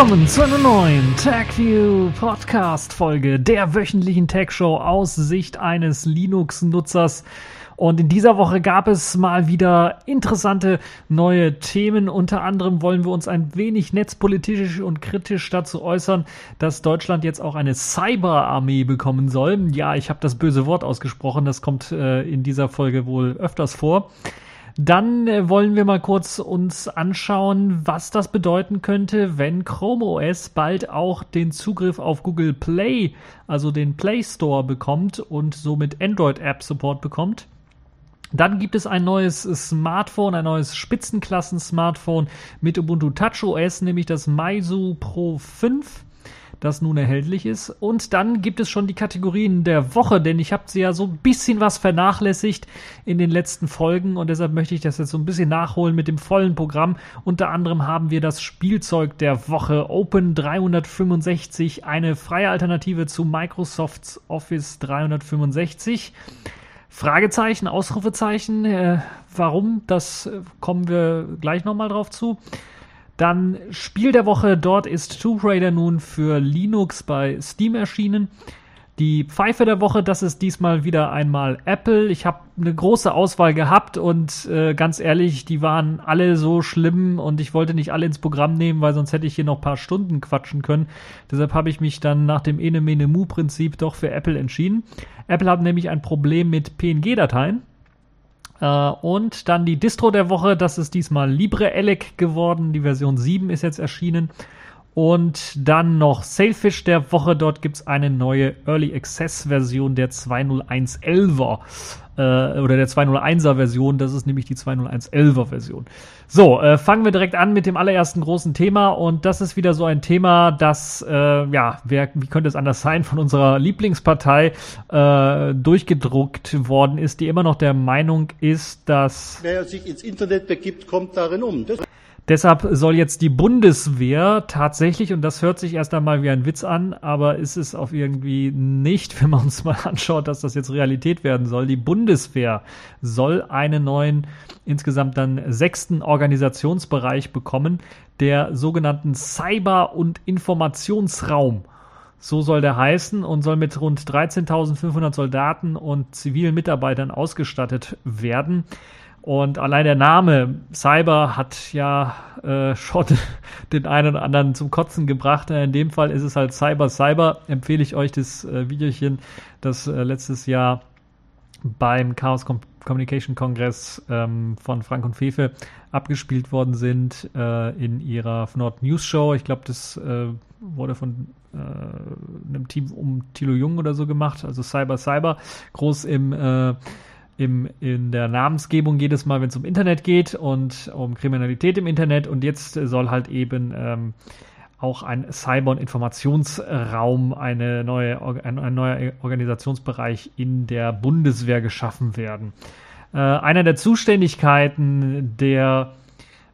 willkommen zu einer neuen TechView Podcast Folge der wöchentlichen Tech Show aus Sicht eines Linux-Nutzers. Und in dieser Woche gab es mal wieder interessante neue Themen. Unter anderem wollen wir uns ein wenig netzpolitisch und kritisch dazu äußern, dass Deutschland jetzt auch eine Cyberarmee bekommen soll. Ja, ich habe das böse Wort ausgesprochen. Das kommt äh, in dieser Folge wohl öfters vor. Dann äh, wollen wir mal kurz uns anschauen, was das bedeuten könnte, wenn Chrome OS bald auch den Zugriff auf Google Play, also den Play Store bekommt und somit Android App Support bekommt. Dann gibt es ein neues Smartphone, ein neues Spitzenklassen-Smartphone mit Ubuntu Touch OS, nämlich das Meizu Pro 5 das nun erhältlich ist. Und dann gibt es schon die Kategorien der Woche, denn ich habe sie ja so ein bisschen was vernachlässigt in den letzten Folgen und deshalb möchte ich das jetzt so ein bisschen nachholen mit dem vollen Programm. Unter anderem haben wir das Spielzeug der Woche Open 365, eine freie Alternative zu Microsofts Office 365. Fragezeichen, Ausrufezeichen, äh, warum, das äh, kommen wir gleich nochmal drauf zu. Dann Spiel der Woche, dort ist Tomb Raider nun für Linux bei Steam erschienen. Die Pfeife der Woche, das ist diesmal wieder einmal Apple. Ich habe eine große Auswahl gehabt und äh, ganz ehrlich, die waren alle so schlimm und ich wollte nicht alle ins Programm nehmen, weil sonst hätte ich hier noch paar Stunden quatschen können. Deshalb habe ich mich dann nach dem Ene Mene Mu Prinzip doch für Apple entschieden. Apple hat nämlich ein Problem mit PNG-Dateien. Äh, und dann die Distro der Woche, das ist diesmal LibreElec geworden. Die Version 7 ist jetzt erschienen. Und dann noch Sailfish der Woche. Dort gibt's eine neue Early Access Version der 20111er äh, oder der 201er Version. Das ist nämlich die 20111er Version. So, äh, fangen wir direkt an mit dem allerersten großen Thema. Und das ist wieder so ein Thema, das, äh, ja, wer, wie könnte es anders sein, von unserer Lieblingspartei äh, durchgedruckt worden ist, die immer noch der Meinung ist, dass. Wer sich ins Internet begibt, kommt darin um. Das Deshalb soll jetzt die Bundeswehr tatsächlich, und das hört sich erst einmal wie ein Witz an, aber ist es auf irgendwie nicht, wenn man uns mal anschaut, dass das jetzt Realität werden soll. Die Bundeswehr soll einen neuen, insgesamt dann sechsten Organisationsbereich bekommen, der sogenannten Cyber- und Informationsraum. So soll der heißen und soll mit rund 13.500 Soldaten und zivilen Mitarbeitern ausgestattet werden. Und allein der Name Cyber hat ja äh, schon den einen oder anderen zum Kotzen gebracht. In dem Fall ist es halt Cyber Cyber. Empfehle ich euch das äh, Videochen, das äh, letztes Jahr beim Chaos Com Communication Kongress ähm, von Frank und Fefe abgespielt worden sind äh, in ihrer Nord News Show. Ich glaube, das äh, wurde von äh, einem Team um Thilo Jung oder so gemacht. Also Cyber Cyber groß im äh, im, in der Namensgebung jedes Mal, wenn es um Internet geht und um Kriminalität im Internet. Und jetzt soll halt eben ähm, auch ein Cyber- und Informationsraum, eine neue, ein, ein neuer Organisationsbereich in der Bundeswehr geschaffen werden. Äh, einer der Zuständigkeiten der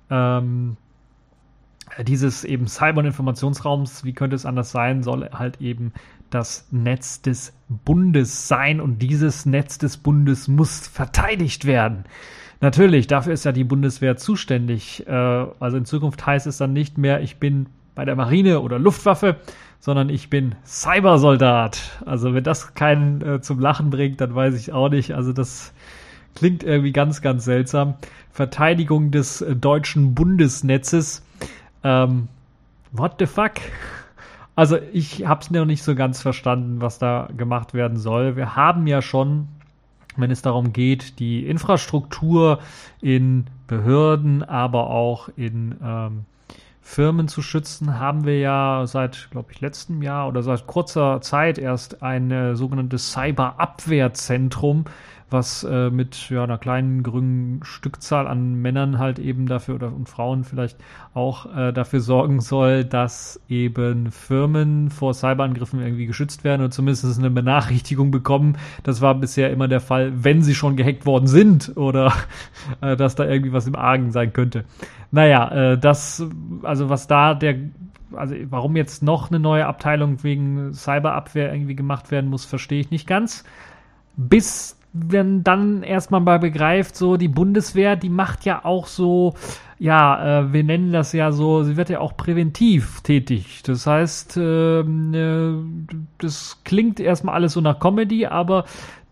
ähm, dieses eben Cyber- und Informationsraums, wie könnte es anders sein, soll halt eben das Netz des Bundes sein und dieses Netz des Bundes muss verteidigt werden. Natürlich, dafür ist ja die Bundeswehr zuständig. Äh, also in Zukunft heißt es dann nicht mehr, ich bin bei der Marine oder Luftwaffe, sondern ich bin Cybersoldat. Also wenn das keinen äh, zum Lachen bringt, dann weiß ich auch nicht. Also das klingt irgendwie ganz, ganz seltsam. Verteidigung des äh, deutschen Bundesnetzes. Ähm, what the fuck? Also ich habe es noch nicht so ganz verstanden, was da gemacht werden soll. Wir haben ja schon, wenn es darum geht, die Infrastruktur in Behörden, aber auch in ähm, Firmen zu schützen, haben wir ja seit, glaube ich, letztem Jahr oder seit kurzer Zeit erst ein äh, sogenanntes Cyberabwehrzentrum was äh, mit ja, einer kleinen grünen Stückzahl an Männern halt eben dafür oder und Frauen vielleicht auch äh, dafür sorgen soll, dass eben Firmen vor Cyberangriffen irgendwie geschützt werden oder zumindest eine Benachrichtigung bekommen. Das war bisher immer der Fall, wenn sie schon gehackt worden sind oder äh, dass da irgendwie was im Argen sein könnte. Naja, äh, das, also was da der also warum jetzt noch eine neue Abteilung wegen Cyberabwehr irgendwie gemacht werden muss, verstehe ich nicht ganz. Bis wenn dann erstmal mal begreift, so die Bundeswehr, die macht ja auch so ja, äh, wir nennen das ja so, sie wird ja auch präventiv tätig. Das heißt, ähm, äh, das klingt erstmal alles so nach Comedy, aber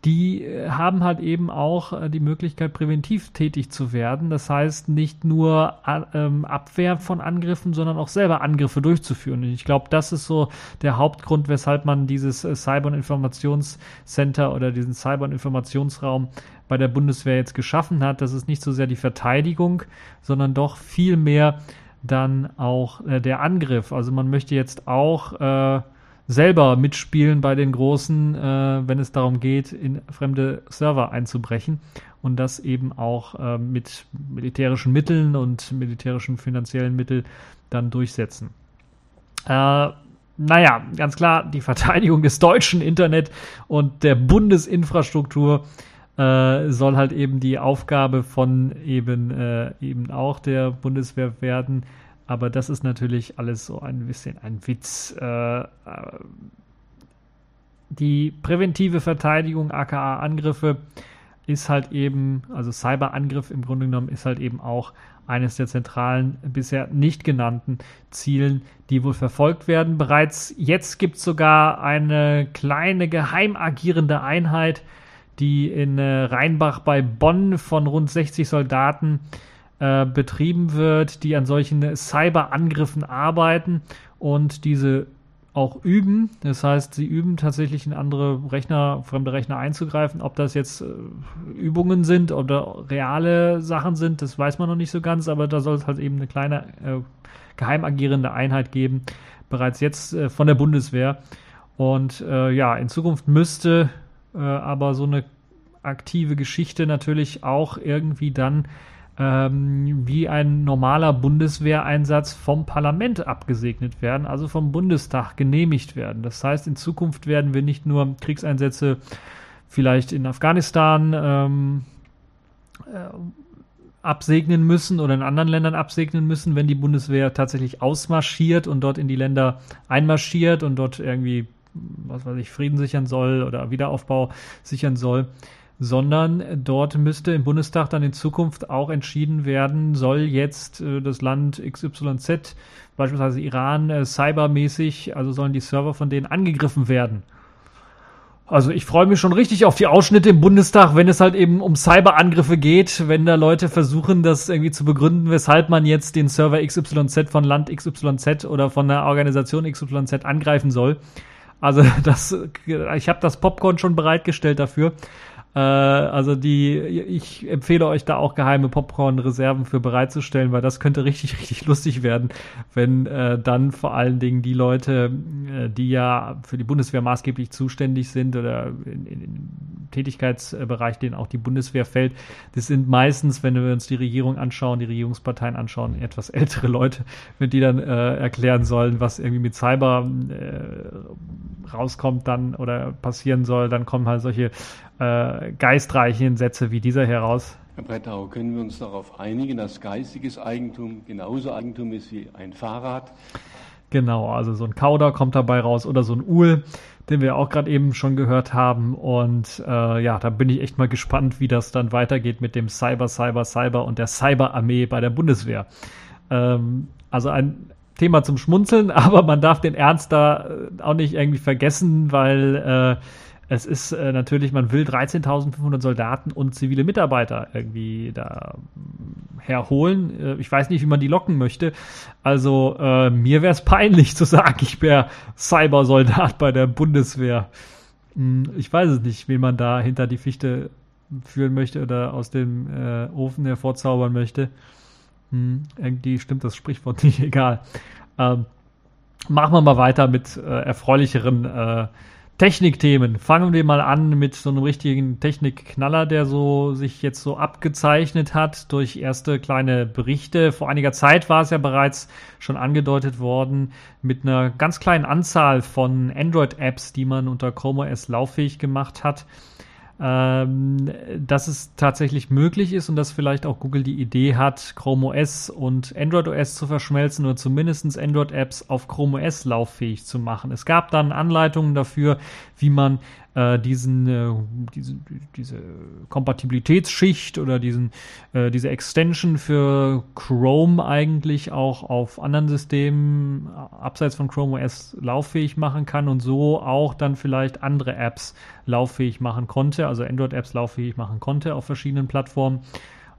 die äh, haben halt eben auch äh, die Möglichkeit, präventiv tätig zu werden. Das heißt, nicht nur ähm, Abwehr von Angriffen, sondern auch selber Angriffe durchzuführen. Und ich glaube, das ist so der Hauptgrund, weshalb man dieses äh, Cyber- und Informationscenter oder diesen Cyber- und Informationsraum bei der Bundeswehr jetzt geschaffen hat. Das ist nicht so sehr die Verteidigung, sondern doch viel mehr dann auch äh, der Angriff. Also man möchte jetzt auch äh, selber mitspielen bei den Großen, äh, wenn es darum geht, in fremde Server einzubrechen und das eben auch äh, mit militärischen Mitteln und militärischen finanziellen Mitteln dann durchsetzen. Äh, naja, ganz klar, die Verteidigung des deutschen Internet und der Bundesinfrastruktur äh, soll halt eben die Aufgabe von eben, äh, eben auch der Bundeswehr werden. Aber das ist natürlich alles so ein bisschen ein Witz. Äh, äh, die präventive Verteidigung, aka Angriffe, ist halt eben, also Cyberangriff im Grunde genommen, ist halt eben auch eines der zentralen, bisher nicht genannten Zielen, die wohl verfolgt werden. Bereits jetzt gibt es sogar eine kleine geheim agierende Einheit, die in äh, Rheinbach bei Bonn von rund 60 Soldaten äh, betrieben wird, die an solchen Cyberangriffen arbeiten und diese auch üben. Das heißt, sie üben tatsächlich in andere Rechner, fremde Rechner einzugreifen. Ob das jetzt äh, Übungen sind oder reale Sachen sind, das weiß man noch nicht so ganz, aber da soll es halt eben eine kleine äh, geheim agierende Einheit geben, bereits jetzt äh, von der Bundeswehr. Und äh, ja, in Zukunft müsste äh, aber so eine aktive Geschichte natürlich auch irgendwie dann ähm, wie ein normaler Bundeswehreinsatz vom Parlament abgesegnet werden, also vom Bundestag genehmigt werden. Das heißt, in Zukunft werden wir nicht nur Kriegseinsätze vielleicht in Afghanistan ähm, äh, absegnen müssen oder in anderen Ländern absegnen müssen, wenn die Bundeswehr tatsächlich ausmarschiert und dort in die Länder einmarschiert und dort irgendwie, was weiß ich, Frieden sichern soll oder Wiederaufbau sichern soll, sondern dort müsste im Bundestag dann in Zukunft auch entschieden werden, soll jetzt äh, das Land XYZ, beispielsweise Iran, äh, cybermäßig, also sollen die Server von denen angegriffen werden. Also ich freue mich schon richtig auf die Ausschnitte im Bundestag, wenn es halt eben um Cyberangriffe geht, wenn da Leute versuchen, das irgendwie zu begründen, weshalb man jetzt den Server XYZ von Land XYZ oder von der Organisation XYZ angreifen soll. Also das, ich habe das Popcorn schon bereitgestellt dafür. Äh, also die, ich empfehle euch da auch geheime Popcorn-Reserven für bereitzustellen, weil das könnte richtig, richtig lustig werden, wenn äh, dann vor allen Dingen die Leute, äh, die ja für die Bundeswehr maßgeblich zuständig sind oder in, in, Tätigkeitsbereich, den auch die Bundeswehr fällt, das sind meistens, wenn wir uns die Regierung anschauen, die Regierungsparteien anschauen, etwas ältere Leute, wenn die dann äh, erklären sollen, was irgendwie mit Cyber äh, rauskommt dann oder passieren soll, dann kommen halt solche äh, geistreichen Sätze wie dieser heraus. Herr Brettau, können wir uns darauf einigen, dass geistiges Eigentum genauso Eigentum ist wie ein Fahrrad? Genau, also so ein Kauder kommt dabei raus oder so ein Uhl, den wir auch gerade eben schon gehört haben. Und äh, ja, da bin ich echt mal gespannt, wie das dann weitergeht mit dem Cyber, Cyber, Cyber und der Cyberarmee bei der Bundeswehr. Ähm, also ein Thema zum Schmunzeln, aber man darf den Ernst da äh, auch nicht irgendwie vergessen, weil äh, es ist äh, natürlich, man will 13.500 Soldaten und zivile Mitarbeiter irgendwie da mm, herholen. Äh, ich weiß nicht, wie man die locken möchte. Also äh, mir wäre es peinlich zu sagen, ich wäre Cybersoldat bei der Bundeswehr. Hm, ich weiß es nicht, wie man da hinter die Fichte führen möchte oder aus dem äh, Ofen hervorzaubern möchte. Hm, irgendwie stimmt das Sprichwort nicht, egal. Ähm, machen wir mal weiter mit äh, erfreulicheren äh, Technikthemen. Fangen wir mal an mit so einem richtigen Technikknaller, der so sich jetzt so abgezeichnet hat durch erste kleine Berichte. Vor einiger Zeit war es ja bereits schon angedeutet worden mit einer ganz kleinen Anzahl von Android-Apps, die man unter Chrome OS lauffähig gemacht hat ähm, dass es tatsächlich möglich ist und dass vielleicht auch Google die Idee hat, Chrome OS und Android OS zu verschmelzen oder zumindest Android-Apps auf Chrome OS lauffähig zu machen. Es gab dann Anleitungen dafür, wie man äh, diesen, äh, diese, diese Kompatibilitätsschicht oder diesen, äh, diese Extension für Chrome eigentlich auch auf anderen Systemen äh, abseits von Chrome OS lauffähig machen kann und so auch dann vielleicht andere Apps lauffähig machen konnte, also Android-Apps lauffähig machen konnte auf verschiedenen Plattformen.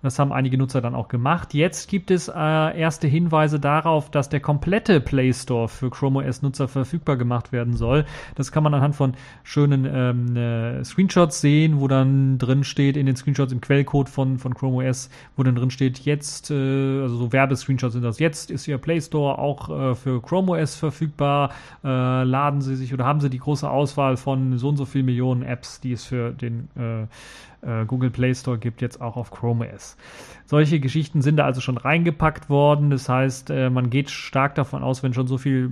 Das haben einige Nutzer dann auch gemacht. Jetzt gibt es äh, erste Hinweise darauf, dass der komplette Play Store für Chrome OS Nutzer verfügbar gemacht werden soll. Das kann man anhand von schönen ähm, äh, Screenshots sehen, wo dann drin steht, in den Screenshots im Quellcode von, von Chrome OS, wo dann drin steht, jetzt, äh, also so Werbescreenshots sind das, jetzt ist Ihr Play Store auch äh, für Chrome OS verfügbar. Äh, laden Sie sich oder haben Sie die große Auswahl von so und so viel Millionen Apps, die es für den äh, Google Play Store gibt, jetzt auch auf Chrome OS. Solche Geschichten sind da also schon reingepackt worden. Das heißt, äh, man geht stark davon aus, wenn schon so viel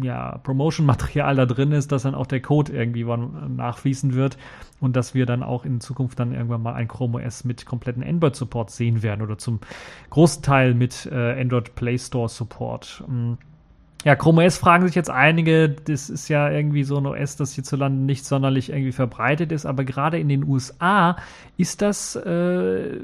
ja, Promotion-Material da drin ist, dass dann auch der Code irgendwie nachfließen wird und dass wir dann auch in Zukunft dann irgendwann mal ein Chrome OS mit kompletten Android-Support sehen werden oder zum großen Teil mit äh, Android Play Store Support. Mhm. Ja, Chrome OS fragen sich jetzt einige, das ist ja irgendwie so ein OS, das hierzulande nicht sonderlich irgendwie verbreitet ist, aber gerade in den USA ist das äh,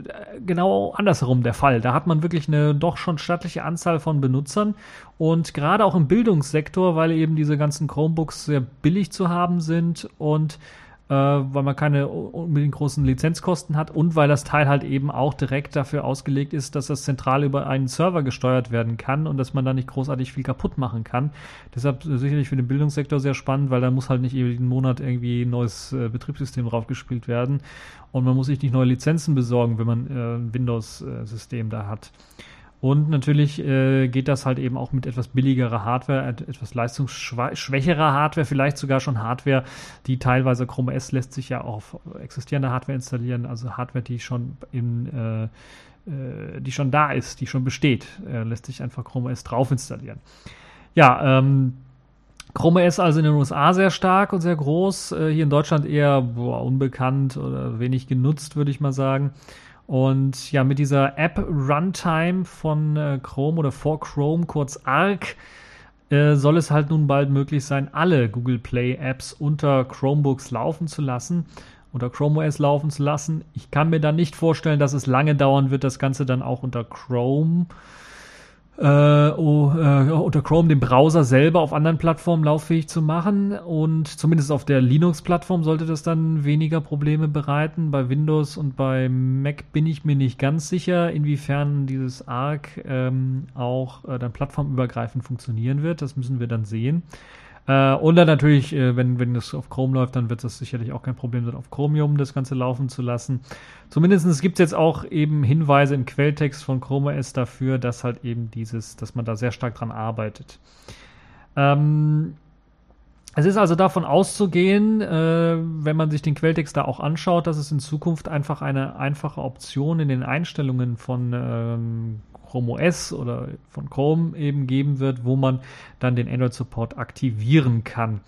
genau andersherum der Fall. Da hat man wirklich eine doch schon stattliche Anzahl von Benutzern und gerade auch im Bildungssektor, weil eben diese ganzen Chromebooks sehr billig zu haben sind und äh, weil man keine unbedingt großen Lizenzkosten hat und weil das Teil halt eben auch direkt dafür ausgelegt ist, dass das zentral über einen Server gesteuert werden kann und dass man da nicht großartig viel kaputt machen kann. Deshalb sicherlich für den Bildungssektor sehr spannend, weil da muss halt nicht jeden Monat irgendwie ein neues äh, Betriebssystem draufgespielt werden und man muss sich nicht neue Lizenzen besorgen, wenn man äh, ein Windows-System da hat. Und natürlich äh, geht das halt eben auch mit etwas billigerer Hardware, etwas leistungsschwächerer Hardware, vielleicht sogar schon Hardware, die teilweise Chrome OS lässt sich ja auch auf existierende Hardware installieren, also Hardware, die schon in äh, äh, die schon da ist, die schon besteht, äh, lässt sich einfach Chrome OS drauf installieren. Ja, ähm, Chrome OS also in den USA sehr stark und sehr groß, äh, hier in Deutschland eher boah, unbekannt oder wenig genutzt, würde ich mal sagen. Und ja, mit dieser App Runtime von äh, Chrome oder vor Chrome, kurz ARC, äh, soll es halt nun bald möglich sein, alle Google Play Apps unter Chromebooks laufen zu lassen unter Chrome OS laufen zu lassen. Ich kann mir dann nicht vorstellen, dass es lange dauern wird, das Ganze dann auch unter Chrome äh, oh, äh, unter Chrome den Browser selber auf anderen Plattformen lauffähig zu machen. Und zumindest auf der Linux-Plattform sollte das dann weniger Probleme bereiten. Bei Windows und bei Mac bin ich mir nicht ganz sicher, inwiefern dieses ARC ähm, auch äh, dann plattformübergreifend funktionieren wird. Das müssen wir dann sehen. Äh, und dann natürlich, äh, wenn, wenn das auf Chrome läuft, dann wird das sicherlich auch kein Problem sein, auf Chromium das Ganze laufen zu lassen. Zumindest gibt es jetzt auch eben Hinweise im Quelltext von Chrome OS dafür, dass halt eben dieses, dass man da sehr stark dran arbeitet. Ähm, es ist also davon auszugehen, äh, wenn man sich den Quelltext da auch anschaut, dass es in Zukunft einfach eine einfache Option in den Einstellungen von ähm, Chrome OS oder von Chrome eben geben wird, wo man dann den Android Support aktivieren kann.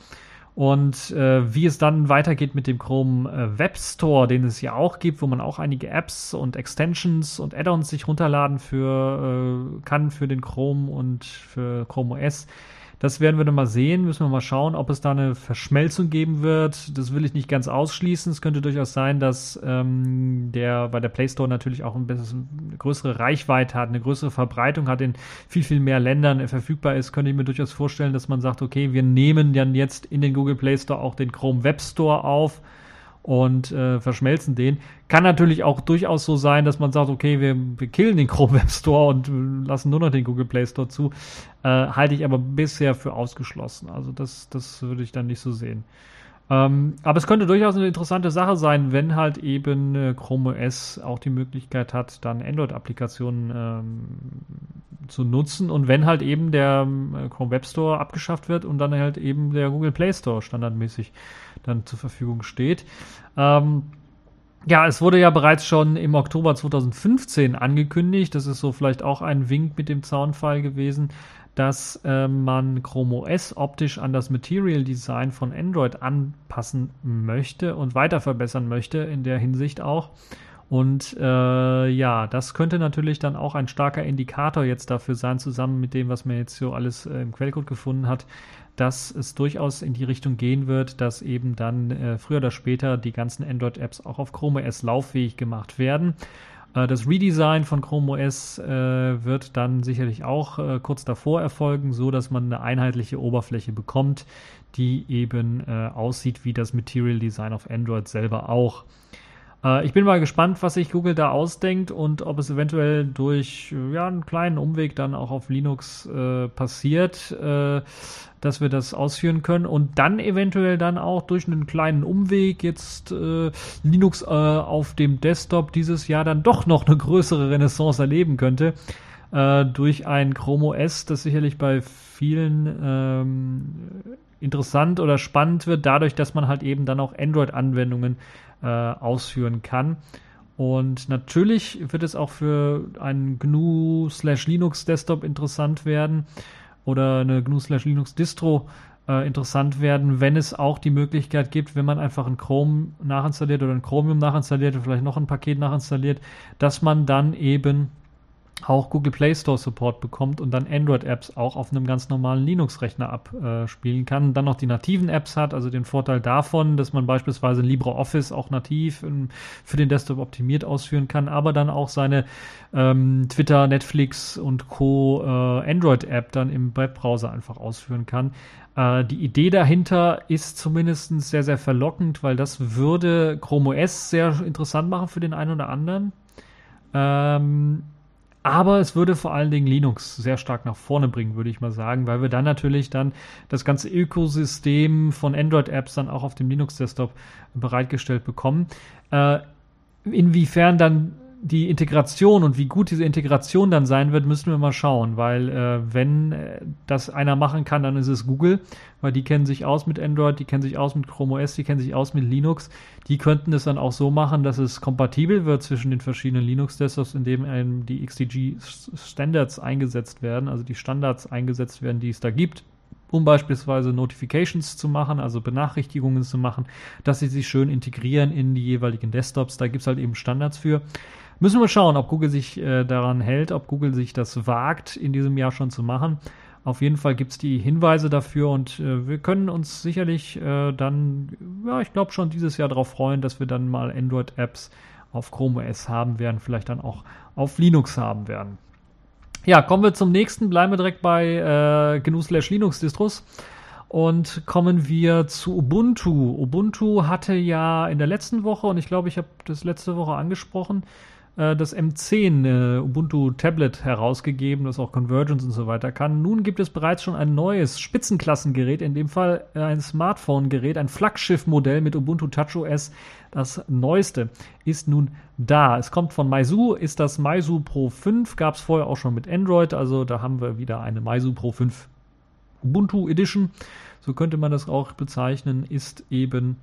Und äh, wie es dann weitergeht mit dem Chrome äh, Web Store, den es ja auch gibt, wo man auch einige Apps und Extensions und Add-ons sich runterladen für, äh, kann für den Chrome und für Chrome OS, das werden wir dann mal sehen. Müssen wir mal schauen, ob es da eine Verschmelzung geben wird. Das will ich nicht ganz ausschließen. Es könnte durchaus sein, dass ähm, der bei der Play Store natürlich auch ein bisschen eine größere Reichweite hat, eine größere Verbreitung hat, in viel, viel mehr Ländern verfügbar ist. Könnte ich mir durchaus vorstellen, dass man sagt, okay, wir nehmen dann jetzt in den Google Play Store auch den Chrome Web Store auf und äh, verschmelzen den. Kann natürlich auch durchaus so sein, dass man sagt, okay, wir, wir killen den Chrome Web Store und äh, lassen nur noch den Google Play Store zu. Äh, halte ich aber bisher für ausgeschlossen. Also das, das würde ich dann nicht so sehen. Ähm, aber es könnte durchaus eine interessante Sache sein, wenn halt eben äh, Chrome OS auch die Möglichkeit hat, dann Android-Applikationen ähm, zu nutzen und wenn halt eben der äh, Chrome Web Store abgeschafft wird und dann halt eben der Google Play Store standardmäßig dann zur Verfügung steht. Ähm, ja, es wurde ja bereits schon im Oktober 2015 angekündigt. Das ist so vielleicht auch ein Wink mit dem Zaunfall gewesen, dass äh, man Chrome OS optisch an das Material Design von Android anpassen möchte und weiter verbessern möchte in der Hinsicht auch. Und äh, ja, das könnte natürlich dann auch ein starker Indikator jetzt dafür sein, zusammen mit dem, was man jetzt so alles äh, im Quellcode gefunden hat, dass es durchaus in die Richtung gehen wird, dass eben dann äh, früher oder später die ganzen Android-Apps auch auf Chrome OS lauffähig gemacht werden. Äh, das Redesign von Chrome OS äh, wird dann sicherlich auch äh, kurz davor erfolgen, so dass man eine einheitliche Oberfläche bekommt, die eben aussieht wie das Material Design auf Android selber auch. Äh, ich bin mal gespannt, was sich Google da ausdenkt und ob es eventuell durch äh, ja, einen kleinen Umweg dann auch auf Linux äh, passiert, äh, dass wir das ausführen können und dann eventuell dann auch durch einen kleinen Umweg jetzt äh, Linux auf dem Desktop dieses Jahr dann doch noch eine größere Renaissance erleben könnte durch ein Chrome OS, das sicherlich bei vielen ähm, interessant oder spannend wird, dadurch, dass man halt eben dann auch Android-Anwendungen äh, ausführen kann. Und natürlich wird es auch für einen GNU slash Linux Desktop interessant werden oder eine GNU slash Linux Distro äh, interessant werden, wenn es auch die Möglichkeit gibt, wenn man einfach ein Chrome nachinstalliert oder ein Chromium nachinstalliert oder vielleicht noch ein Paket nachinstalliert, dass man dann eben auch Google Play Store Support bekommt und dann Android-Apps auch auf einem ganz normalen Linux-Rechner abspielen kann. Dann noch die nativen Apps hat, also den Vorteil davon, dass man beispielsweise LibreOffice auch nativ für den Desktop optimiert ausführen kann, aber dann auch seine ähm, Twitter, Netflix und Co. Äh, Android-App dann im Webbrowser einfach ausführen kann. Äh, die Idee dahinter ist zumindest sehr, sehr verlockend, weil das würde Chrome OS sehr interessant machen für den einen oder anderen. Ähm, aber es würde vor allen Dingen Linux sehr stark nach vorne bringen, würde ich mal sagen, weil wir dann natürlich dann das ganze Ökosystem von Android-Apps dann auch auf dem Linux-Desktop bereitgestellt bekommen. Äh, inwiefern dann die Integration und wie gut diese Integration dann sein wird, müssen wir mal schauen, weil äh, wenn äh, das einer machen kann, dann ist es Google, weil die kennen sich aus mit Android, die kennen sich aus mit Chrome OS, die kennen sich aus mit Linux. Die könnten es dann auch so machen, dass es kompatibel wird zwischen den verschiedenen Linux-Desktops, indem einem die XDG-Standards eingesetzt werden, also die Standards eingesetzt werden, die es da gibt um beispielsweise Notifications zu machen, also Benachrichtigungen zu machen, dass sie sich schön integrieren in die jeweiligen Desktops. Da gibt es halt eben Standards für. Müssen wir schauen, ob Google sich äh, daran hält, ob Google sich das wagt, in diesem Jahr schon zu machen. Auf jeden Fall gibt es die Hinweise dafür und äh, wir können uns sicherlich äh, dann, ja, ich glaube schon dieses Jahr darauf freuen, dass wir dann mal Android-Apps auf Chrome OS haben werden, vielleicht dann auch auf Linux haben werden. Ja, kommen wir zum nächsten, bleiben wir direkt bei äh, GNU Slash Linux Distros und kommen wir zu Ubuntu. Ubuntu hatte ja in der letzten Woche, und ich glaube, ich habe das letzte Woche angesprochen, das M10 äh, Ubuntu Tablet herausgegeben, das auch Convergence und so weiter kann. Nun gibt es bereits schon ein neues Spitzenklassengerät, in dem Fall äh, ein Smartphone-Gerät, ein Flaggschiff-Modell mit Ubuntu TouchOS. Das neueste ist nun da. Es kommt von Meizu, ist das Meizu Pro 5, gab es vorher auch schon mit Android, also da haben wir wieder eine Meizu Pro 5 Ubuntu Edition. So könnte man das auch bezeichnen, ist eben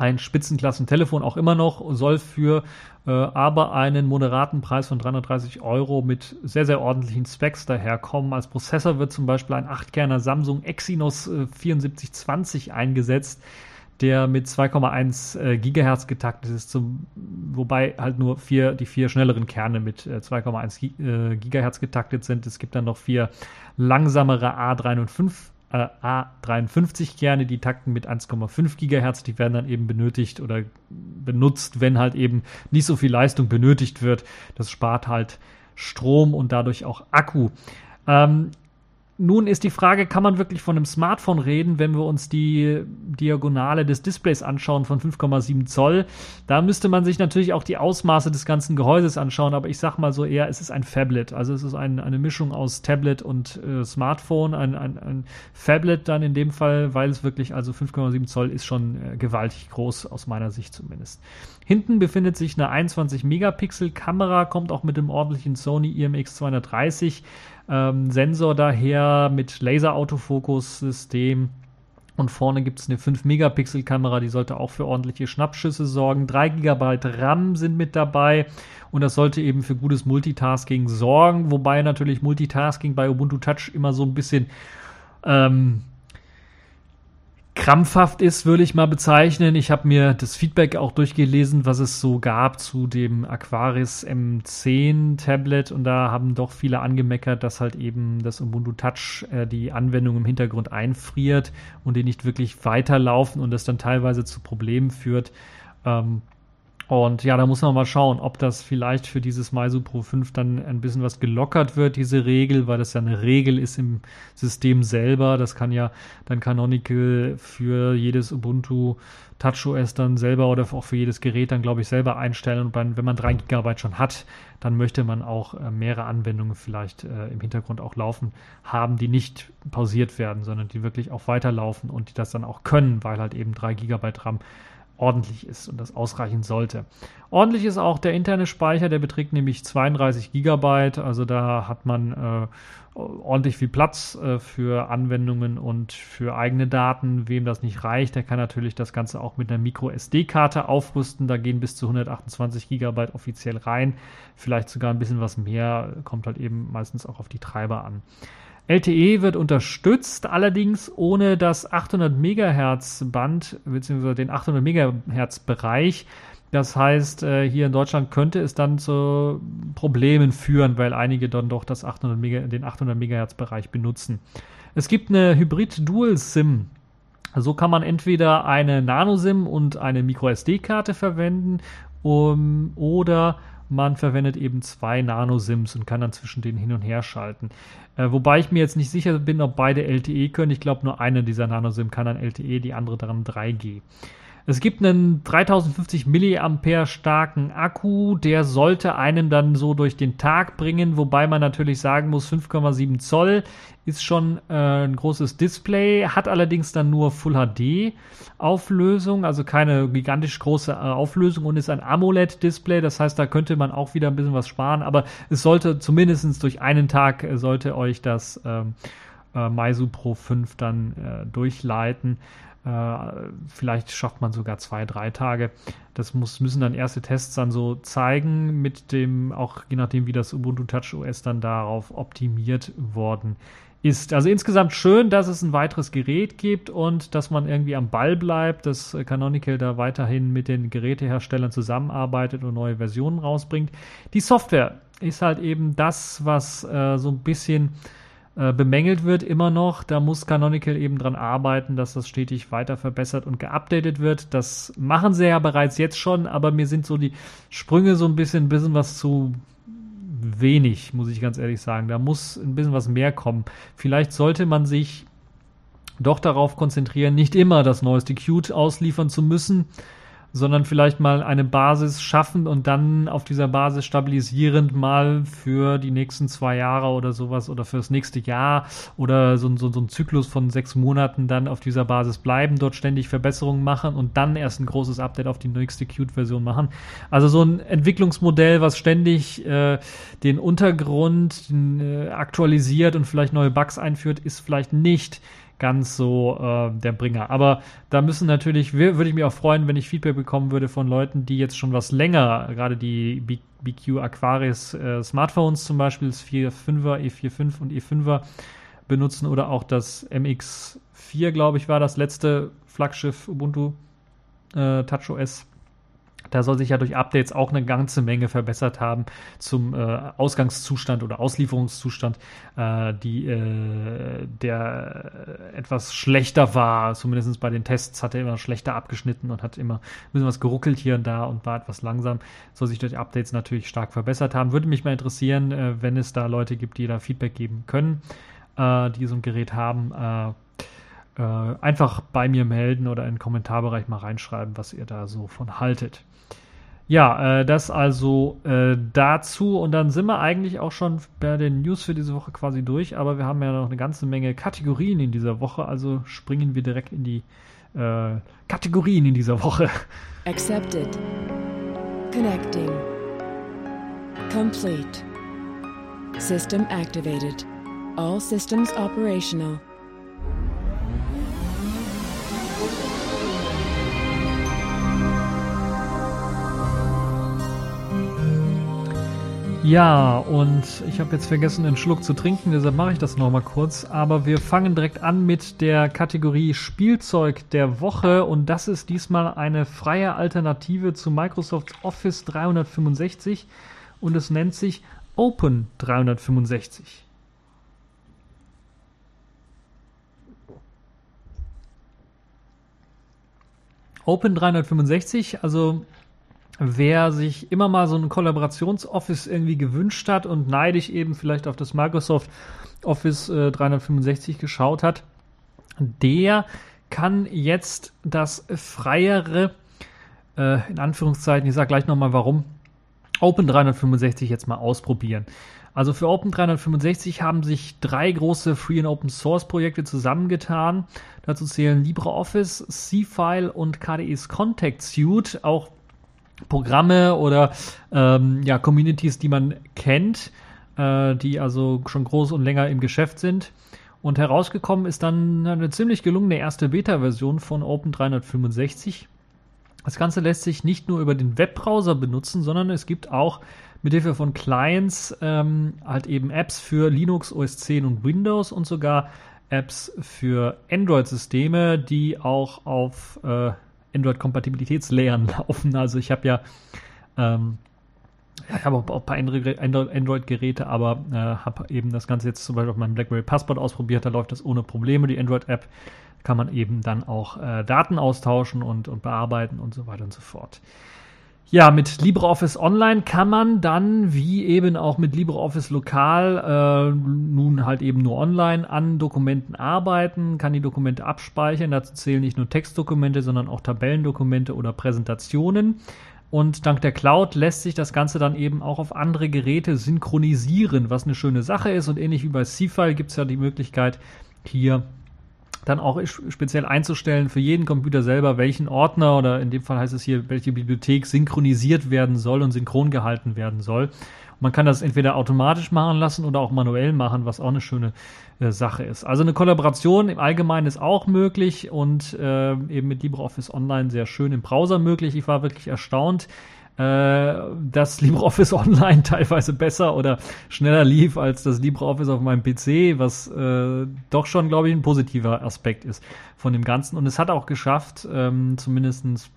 ein Spitzenklassentelefon auch immer noch, soll für äh, aber einen moderaten Preis von 330 Euro mit sehr, sehr ordentlichen Specs daherkommen. Als Prozessor wird zum Beispiel ein 8-Kerner Samsung Exynos äh, 7420 eingesetzt, der mit 2,1 äh, Gigahertz getaktet ist, zum, wobei halt nur vier, die vier schnelleren Kerne mit äh, 2,1 äh, Gigahertz getaktet sind. Es gibt dann noch vier langsamere A3 und 5 äh, A53-Kerne, die takten mit 1,5 Gigahertz, die werden dann eben benötigt oder benutzt, wenn halt eben nicht so viel Leistung benötigt wird. Das spart halt Strom und dadurch auch Akku. Ähm, nun ist die Frage, kann man wirklich von einem Smartphone reden, wenn wir uns die Diagonale des Displays anschauen von 5,7 Zoll? Da müsste man sich natürlich auch die Ausmaße des ganzen Gehäuses anschauen, aber ich sag mal so eher, es ist ein Phablet. Also es ist ein, eine Mischung aus Tablet und äh, Smartphone, ein, ein, ein dann in dem Fall, weil es wirklich, also 5,7 Zoll ist schon äh, gewaltig groß, aus meiner Sicht zumindest. Hinten befindet sich eine 21 Megapixel Kamera, kommt auch mit dem ordentlichen Sony IMX 230 ähm, Sensor daher mit Laser-Autofokus-System. Und vorne gibt es eine 5-Megapixel-Kamera, die sollte auch für ordentliche Schnappschüsse sorgen. 3 GB RAM sind mit dabei und das sollte eben für gutes Multitasking sorgen, wobei natürlich Multitasking bei Ubuntu Touch immer so ein bisschen ähm, krampfhaft ist, würde ich mal bezeichnen. Ich habe mir das Feedback auch durchgelesen, was es so gab zu dem Aquaris M10 Tablet und da haben doch viele angemeckert, dass halt eben das Ubuntu Touch äh, die Anwendung im Hintergrund einfriert und die nicht wirklich weiterlaufen und das dann teilweise zu Problemen führt. Ähm, und ja, da muss man mal schauen, ob das vielleicht für dieses Meizu Pro 5 dann ein bisschen was gelockert wird, diese Regel, weil das ja eine Regel ist im System selber. Das kann ja dann Canonical für jedes Ubuntu TouchOS dann selber oder auch für jedes Gerät dann, glaube ich, selber einstellen. Und dann, wenn man 3 GB schon hat, dann möchte man auch äh, mehrere Anwendungen vielleicht äh, im Hintergrund auch laufen haben, die nicht pausiert werden, sondern die wirklich auch weiterlaufen und die das dann auch können, weil halt eben 3 GB RAM ordentlich ist und das ausreichen sollte. Ordentlich ist auch der interne Speicher, der beträgt nämlich 32 Gigabyte, also da hat man äh, ordentlich viel Platz äh, für Anwendungen und für eigene Daten. Wem das nicht reicht, der kann natürlich das Ganze auch mit einer Micro SD-Karte aufrüsten. Da gehen bis zu 128 Gigabyte offiziell rein, vielleicht sogar ein bisschen was mehr, kommt halt eben meistens auch auf die Treiber an. LTE wird unterstützt, allerdings ohne das 800 MHz Band bzw. den 800 MHz Bereich. Das heißt, äh, hier in Deutschland könnte es dann zu Problemen führen, weil einige dann doch das 800 Mega, den 800 MHz Bereich benutzen. Es gibt eine Hybrid Dual SIM. So kann man entweder eine Nano SIM und eine Micro SD Karte verwenden um, oder man verwendet eben zwei Nano-SIMs und kann dann zwischen denen hin und her schalten. Äh, wobei ich mir jetzt nicht sicher bin, ob beide LTE können. Ich glaube, nur eine dieser Nano-SIM kann dann LTE, die andere dann 3G. Es gibt einen 3050 mAh starken Akku, der sollte einen dann so durch den Tag bringen, wobei man natürlich sagen muss, 5,7 Zoll ist schon äh, ein großes Display, hat allerdings dann nur Full HD Auflösung, also keine gigantisch große äh, Auflösung und ist ein AMOLED Display, das heißt, da könnte man auch wieder ein bisschen was sparen, aber es sollte zumindest durch einen Tag äh, sollte euch das ähm, äh, Meizu Pro 5 dann äh, durchleiten. Äh, vielleicht schafft man sogar zwei, drei Tage. Das muss, müssen dann erste Tests dann so zeigen, mit dem, auch je nachdem, wie das Ubuntu Touch OS dann darauf optimiert worden ist. Also insgesamt schön, dass es ein weiteres Gerät gibt und dass man irgendwie am Ball bleibt, dass Canonical da weiterhin mit den Geräteherstellern zusammenarbeitet und neue Versionen rausbringt. Die Software ist halt eben das, was äh, so ein bisschen äh, bemängelt wird immer noch. Da muss Canonical eben dran arbeiten, dass das stetig weiter verbessert und geupdatet wird. Das machen sie ja bereits jetzt schon, aber mir sind so die Sprünge so ein bisschen, ein bisschen was zu wenig, muss ich ganz ehrlich sagen. Da muss ein bisschen was mehr kommen. Vielleicht sollte man sich doch darauf konzentrieren, nicht immer das neueste Qt ausliefern zu müssen, sondern vielleicht mal eine Basis schaffen und dann auf dieser Basis stabilisierend mal für die nächsten zwei Jahre oder sowas oder fürs nächste Jahr oder so, so, so ein Zyklus von sechs Monaten dann auf dieser Basis bleiben, dort ständig Verbesserungen machen und dann erst ein großes Update auf die nächste Qt-Version machen. Also so ein Entwicklungsmodell, was ständig äh, den Untergrund äh, aktualisiert und vielleicht neue Bugs einführt, ist vielleicht nicht ganz so äh, der Bringer. Aber da müssen natürlich, würde ich mich auch freuen, wenn ich Feedback bekommen würde von Leuten, die jetzt schon was länger, gerade die BQ Aquaris äh, Smartphones zum Beispiel, das 4.5er, E45 und E5er benutzen oder auch das MX4, glaube ich, war das letzte Flaggschiff Ubuntu äh, TouchOS da soll sich ja durch Updates auch eine ganze Menge verbessert haben zum äh, Ausgangszustand oder Auslieferungszustand, äh, die äh, der etwas schlechter war. Zumindest bei den Tests hat er immer schlechter abgeschnitten und hat immer ein bisschen was geruckelt hier und da und war etwas langsam. Soll sich durch Updates natürlich stark verbessert haben. Würde mich mal interessieren, äh, wenn es da Leute gibt, die da Feedback geben können, äh, die so ein Gerät haben äh, einfach bei mir melden oder in den Kommentarbereich mal reinschreiben, was ihr da so von haltet. Ja, äh, das also äh, dazu und dann sind wir eigentlich auch schon bei den News für diese Woche quasi durch, aber wir haben ja noch eine ganze Menge Kategorien in dieser Woche, also springen wir direkt in die äh, Kategorien in dieser Woche. Accepted. Connecting. Complete. System activated. All systems operational. Ja, und ich habe jetzt vergessen, einen Schluck zu trinken, deshalb mache ich das nochmal kurz. Aber wir fangen direkt an mit der Kategorie Spielzeug der Woche und das ist diesmal eine freie Alternative zu Microsoft Office 365 und es nennt sich Open 365. Open 365, also wer sich immer mal so ein Kollaborationsoffice irgendwie gewünscht hat und neidisch eben vielleicht auf das Microsoft Office äh, 365 geschaut hat, der kann jetzt das freiere, äh, in Anführungszeichen, ich sage gleich nochmal warum, Open 365 jetzt mal ausprobieren. Also für Open 365 haben sich drei große Free and Open Source Projekte zusammengetan. Dazu zählen LibreOffice, C-File und KDEs Contact Suite. Auch Programme oder ähm, ja, Communities, die man kennt, äh, die also schon groß und länger im Geschäft sind. Und herausgekommen ist dann eine ziemlich gelungene erste Beta-Version von Open 365. Das Ganze lässt sich nicht nur über den Webbrowser benutzen, sondern es gibt auch mit Hilfe von Clients ähm, halt eben Apps für Linux, OS 10 und Windows und sogar Apps für Android-Systeme, die auch auf äh, Android-Kompatibilitätslayern laufen. Also ich habe ja, ähm, ich habe auch, ein paar Android-Geräte, aber äh, habe eben das Ganze jetzt zum Beispiel auf meinem BlackBerry Passport ausprobiert. Da läuft das ohne Probleme. Die Android-App kann man eben dann auch äh, Daten austauschen und, und bearbeiten und so weiter und so fort. Ja, mit LibreOffice Online kann man dann, wie eben auch mit LibreOffice Lokal, äh, nun halt eben nur online an Dokumenten arbeiten, kann die Dokumente abspeichern. Dazu zählen nicht nur Textdokumente, sondern auch Tabellendokumente oder Präsentationen. Und dank der Cloud lässt sich das Ganze dann eben auch auf andere Geräte synchronisieren, was eine schöne Sache ist. Und ähnlich wie bei C-File gibt es ja die Möglichkeit, hier dann auch speziell einzustellen für jeden Computer selber, welchen Ordner oder in dem Fall heißt es hier, welche Bibliothek synchronisiert werden soll und synchron gehalten werden soll. Und man kann das entweder automatisch machen lassen oder auch manuell machen, was auch eine schöne äh, Sache ist. Also eine Kollaboration im Allgemeinen ist auch möglich und äh, eben mit LibreOffice Online sehr schön im Browser möglich. Ich war wirklich erstaunt, äh, dass LibreOffice Online teilweise besser oder schneller lief als das LibreOffice auf meinem PC, was äh, doch schon, glaube ich, ein positiver Aspekt ist von dem Ganzen. Und es hat auch geschafft, ähm, zumindestens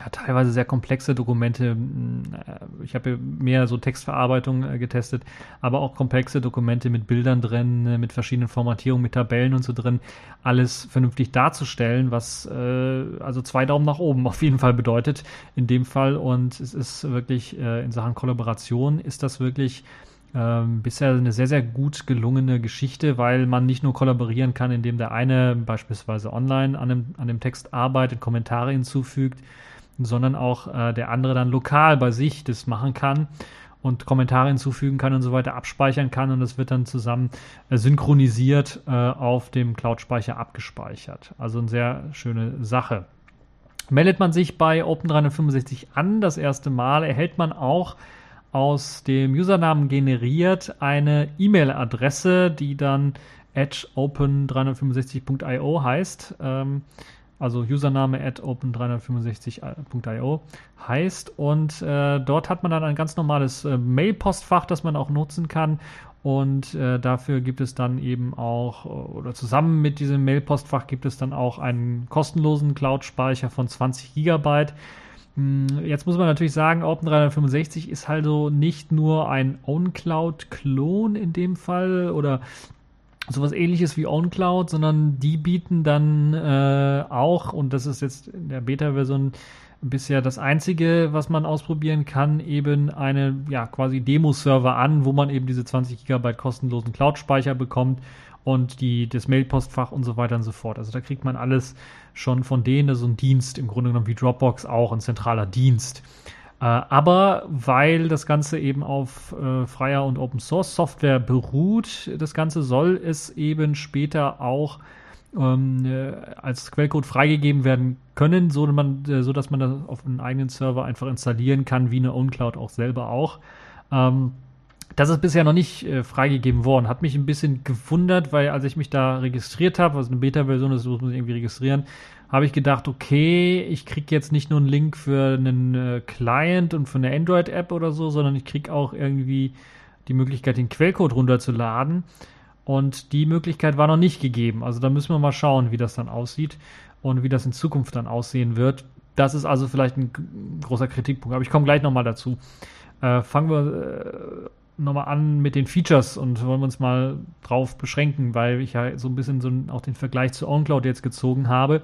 ja, teilweise sehr komplexe Dokumente. Hm, äh, ich habe mehr so Textverarbeitung äh, getestet, aber auch komplexe Dokumente mit Bildern drin, äh, mit verschiedenen Formatierungen, mit Tabellen und so drin, alles vernünftig darzustellen, was äh, also zwei Daumen nach oben auf jeden Fall bedeutet in dem Fall. Und es ist wirklich äh, in Sachen Kollaboration ist das wirklich ähm, bisher eine sehr, sehr gut gelungene Geschichte, weil man nicht nur kollaborieren kann, indem der eine beispielsweise online an dem, an dem Text arbeitet, Kommentare hinzufügt, sondern auch äh, der andere dann lokal bei sich das machen kann und Kommentare hinzufügen kann und so weiter abspeichern kann und das wird dann zusammen äh, synchronisiert äh, auf dem Cloud-Speicher abgespeichert. Also eine sehr schöne Sache. Meldet man sich bei Open365 an, das erste Mal, erhält man auch aus dem Usernamen generiert eine E-Mail-Adresse, die dann at open365.io heißt. Ähm, also Username at open365.io heißt. Und äh, dort hat man dann ein ganz normales äh, Mail-Postfach, das man auch nutzen kann. Und äh, dafür gibt es dann eben auch, oder zusammen mit diesem Mail-Postfach gibt es dann auch einen kostenlosen Cloud-Speicher von 20 Gigabyte. Hm, jetzt muss man natürlich sagen, Open365 ist also nicht nur ein OwnCloud-Klon in dem Fall oder sowas ähnliches wie OwnCloud, sondern die bieten dann äh, auch, und das ist jetzt in der Beta-Version bisher das einzige, was man ausprobieren kann, eben eine ja quasi Demo-Server an, wo man eben diese 20 Gigabyte kostenlosen Cloud-Speicher bekommt und die, das Mailpostfach und so weiter und so fort. Also da kriegt man alles schon von denen, so ein Dienst, im Grunde genommen wie Dropbox auch, ein zentraler Dienst. Äh, aber weil das Ganze eben auf äh, freier und Open Source Software beruht, das Ganze soll es eben später auch ähm, äh, als Quellcode freigegeben werden können, so, man, äh, so dass man das auf einem eigenen Server einfach installieren kann, wie eine OwnCloud auch selber auch. Ähm, das ist bisher noch nicht äh, freigegeben worden. Hat mich ein bisschen gewundert, weil als ich mich da registriert habe, was eine Beta-Version ist, muss man irgendwie registrieren, habe ich gedacht, okay, ich kriege jetzt nicht nur einen Link für einen äh, Client und für eine Android-App oder so, sondern ich kriege auch irgendwie die Möglichkeit, den Quellcode runterzuladen. Und die Möglichkeit war noch nicht gegeben. Also da müssen wir mal schauen, wie das dann aussieht und wie das in Zukunft dann aussehen wird. Das ist also vielleicht ein großer Kritikpunkt. Aber ich komme gleich nochmal dazu. Äh, fangen wir äh, nochmal an mit den Features und wollen wir uns mal drauf beschränken, weil ich ja so ein bisschen so auch den Vergleich zu OnCloud jetzt gezogen habe.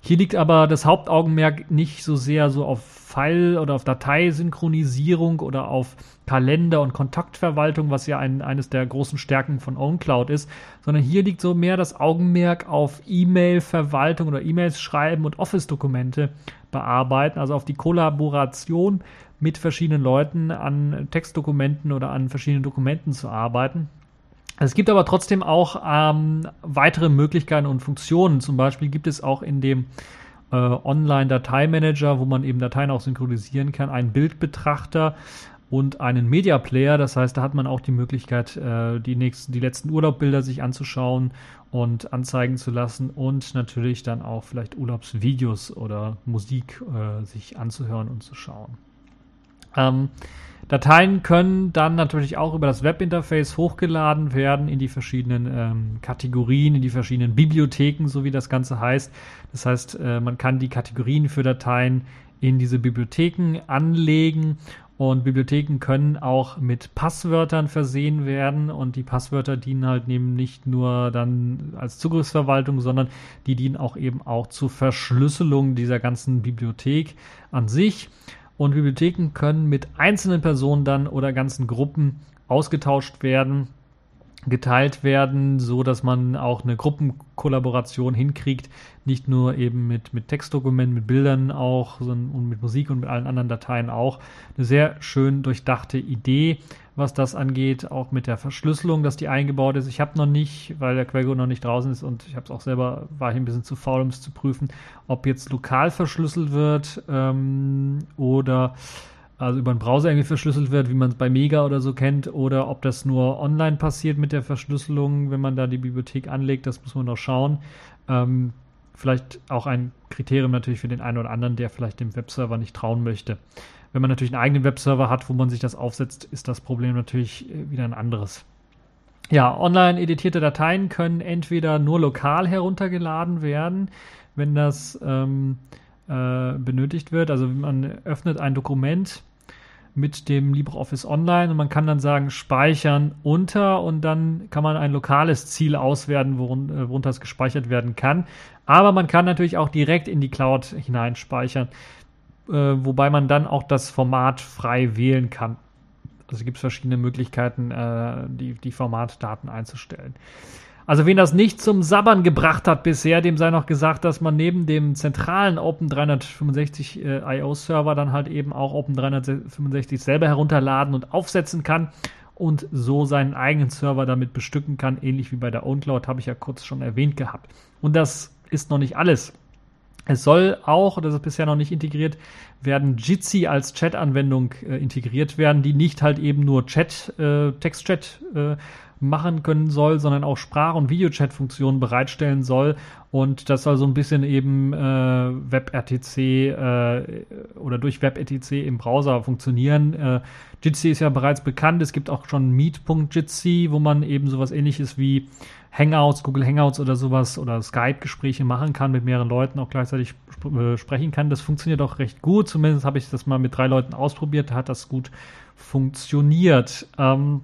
Hier liegt aber das Hauptaugenmerk nicht so sehr so auf File- oder auf Dateisynchronisierung oder auf Kalender- und Kontaktverwaltung, was ja ein, eines der großen Stärken von OwnCloud ist, sondern hier liegt so mehr das Augenmerk auf E-Mail-Verwaltung oder E-Mails schreiben und Office-Dokumente bearbeiten, also auf die Kollaboration mit verschiedenen Leuten an Textdokumenten oder an verschiedenen Dokumenten zu arbeiten. Es gibt aber trotzdem auch ähm, weitere Möglichkeiten und Funktionen. Zum Beispiel gibt es auch in dem äh, Online-Dateimanager, wo man eben Dateien auch synchronisieren kann, einen Bildbetrachter und einen Media Player. Das heißt, da hat man auch die Möglichkeit, äh, die nächsten, die letzten Urlaubbilder sich anzuschauen und anzeigen zu lassen und natürlich dann auch vielleicht Urlaubsvideos oder Musik äh, sich anzuhören und zu schauen. Ähm, Dateien können dann natürlich auch über das Webinterface hochgeladen werden in die verschiedenen ähm, Kategorien, in die verschiedenen Bibliotheken, so wie das Ganze heißt. Das heißt, äh, man kann die Kategorien für Dateien in diese Bibliotheken anlegen und Bibliotheken können auch mit Passwörtern versehen werden und die Passwörter dienen halt eben nicht nur dann als Zugriffsverwaltung, sondern die dienen auch eben auch zur Verschlüsselung dieser ganzen Bibliothek an sich. Und Bibliotheken können mit einzelnen Personen dann oder ganzen Gruppen ausgetauscht werden, geteilt werden, so dass man auch eine Gruppenkollaboration hinkriegt, nicht nur eben mit, mit Textdokumenten, mit Bildern auch, sondern und mit Musik und mit allen anderen Dateien auch. Eine sehr schön durchdachte Idee was das angeht, auch mit der Verschlüsselung, dass die eingebaut ist. Ich habe noch nicht, weil der Quellcode noch nicht draußen ist und ich habe es auch selber, war ich ein bisschen zu faul, um es zu prüfen, ob jetzt lokal verschlüsselt wird ähm, oder also über den Browser irgendwie verschlüsselt wird, wie man es bei Mega oder so kennt, oder ob das nur online passiert mit der Verschlüsselung, wenn man da die Bibliothek anlegt, das muss man noch schauen. Ähm, vielleicht auch ein Kriterium natürlich für den einen oder anderen, der vielleicht dem Webserver nicht trauen möchte. Wenn man natürlich einen eigenen Webserver hat, wo man sich das aufsetzt, ist das Problem natürlich äh, wieder ein anderes. Ja, online editierte Dateien können entweder nur lokal heruntergeladen werden, wenn das ähm, äh, benötigt wird. Also man öffnet ein Dokument mit dem LibreOffice Online und man kann dann sagen speichern unter und dann kann man ein lokales Ziel auswerten, äh, worunter es gespeichert werden kann. Aber man kann natürlich auch direkt in die Cloud hineinspeichern äh, wobei man dann auch das Format frei wählen kann. Also gibt es verschiedene Möglichkeiten, äh, die, die Formatdaten einzustellen. Also wen das nicht zum Sabbern gebracht hat bisher, dem sei noch gesagt, dass man neben dem zentralen Open 365 äh, IO Server dann halt eben auch Open 365 selber herunterladen und aufsetzen kann und so seinen eigenen Server damit bestücken kann, ähnlich wie bei der OwnCloud, habe ich ja kurz schon erwähnt gehabt. Und das ist noch nicht alles. Es soll auch, das ist bisher noch nicht integriert, werden Jitsi als Chat-Anwendung äh, integriert werden, die nicht halt eben nur Chat, äh, Text-Chat äh, machen können soll, sondern auch Sprach- und Videochat-Funktionen bereitstellen soll. Und das soll so ein bisschen eben äh, WebRTC äh, oder durch WebRTC im Browser funktionieren. Äh, Jitsi ist ja bereits bekannt. Es gibt auch schon Meet.jitsi, wo man eben sowas ähnliches wie Hangouts, Google Hangouts oder sowas oder Skype-Gespräche machen kann, mit mehreren Leuten auch gleichzeitig sp äh, sprechen kann. Das funktioniert auch recht gut. Zumindest habe ich das mal mit drei Leuten ausprobiert, hat das gut funktioniert. Ähm,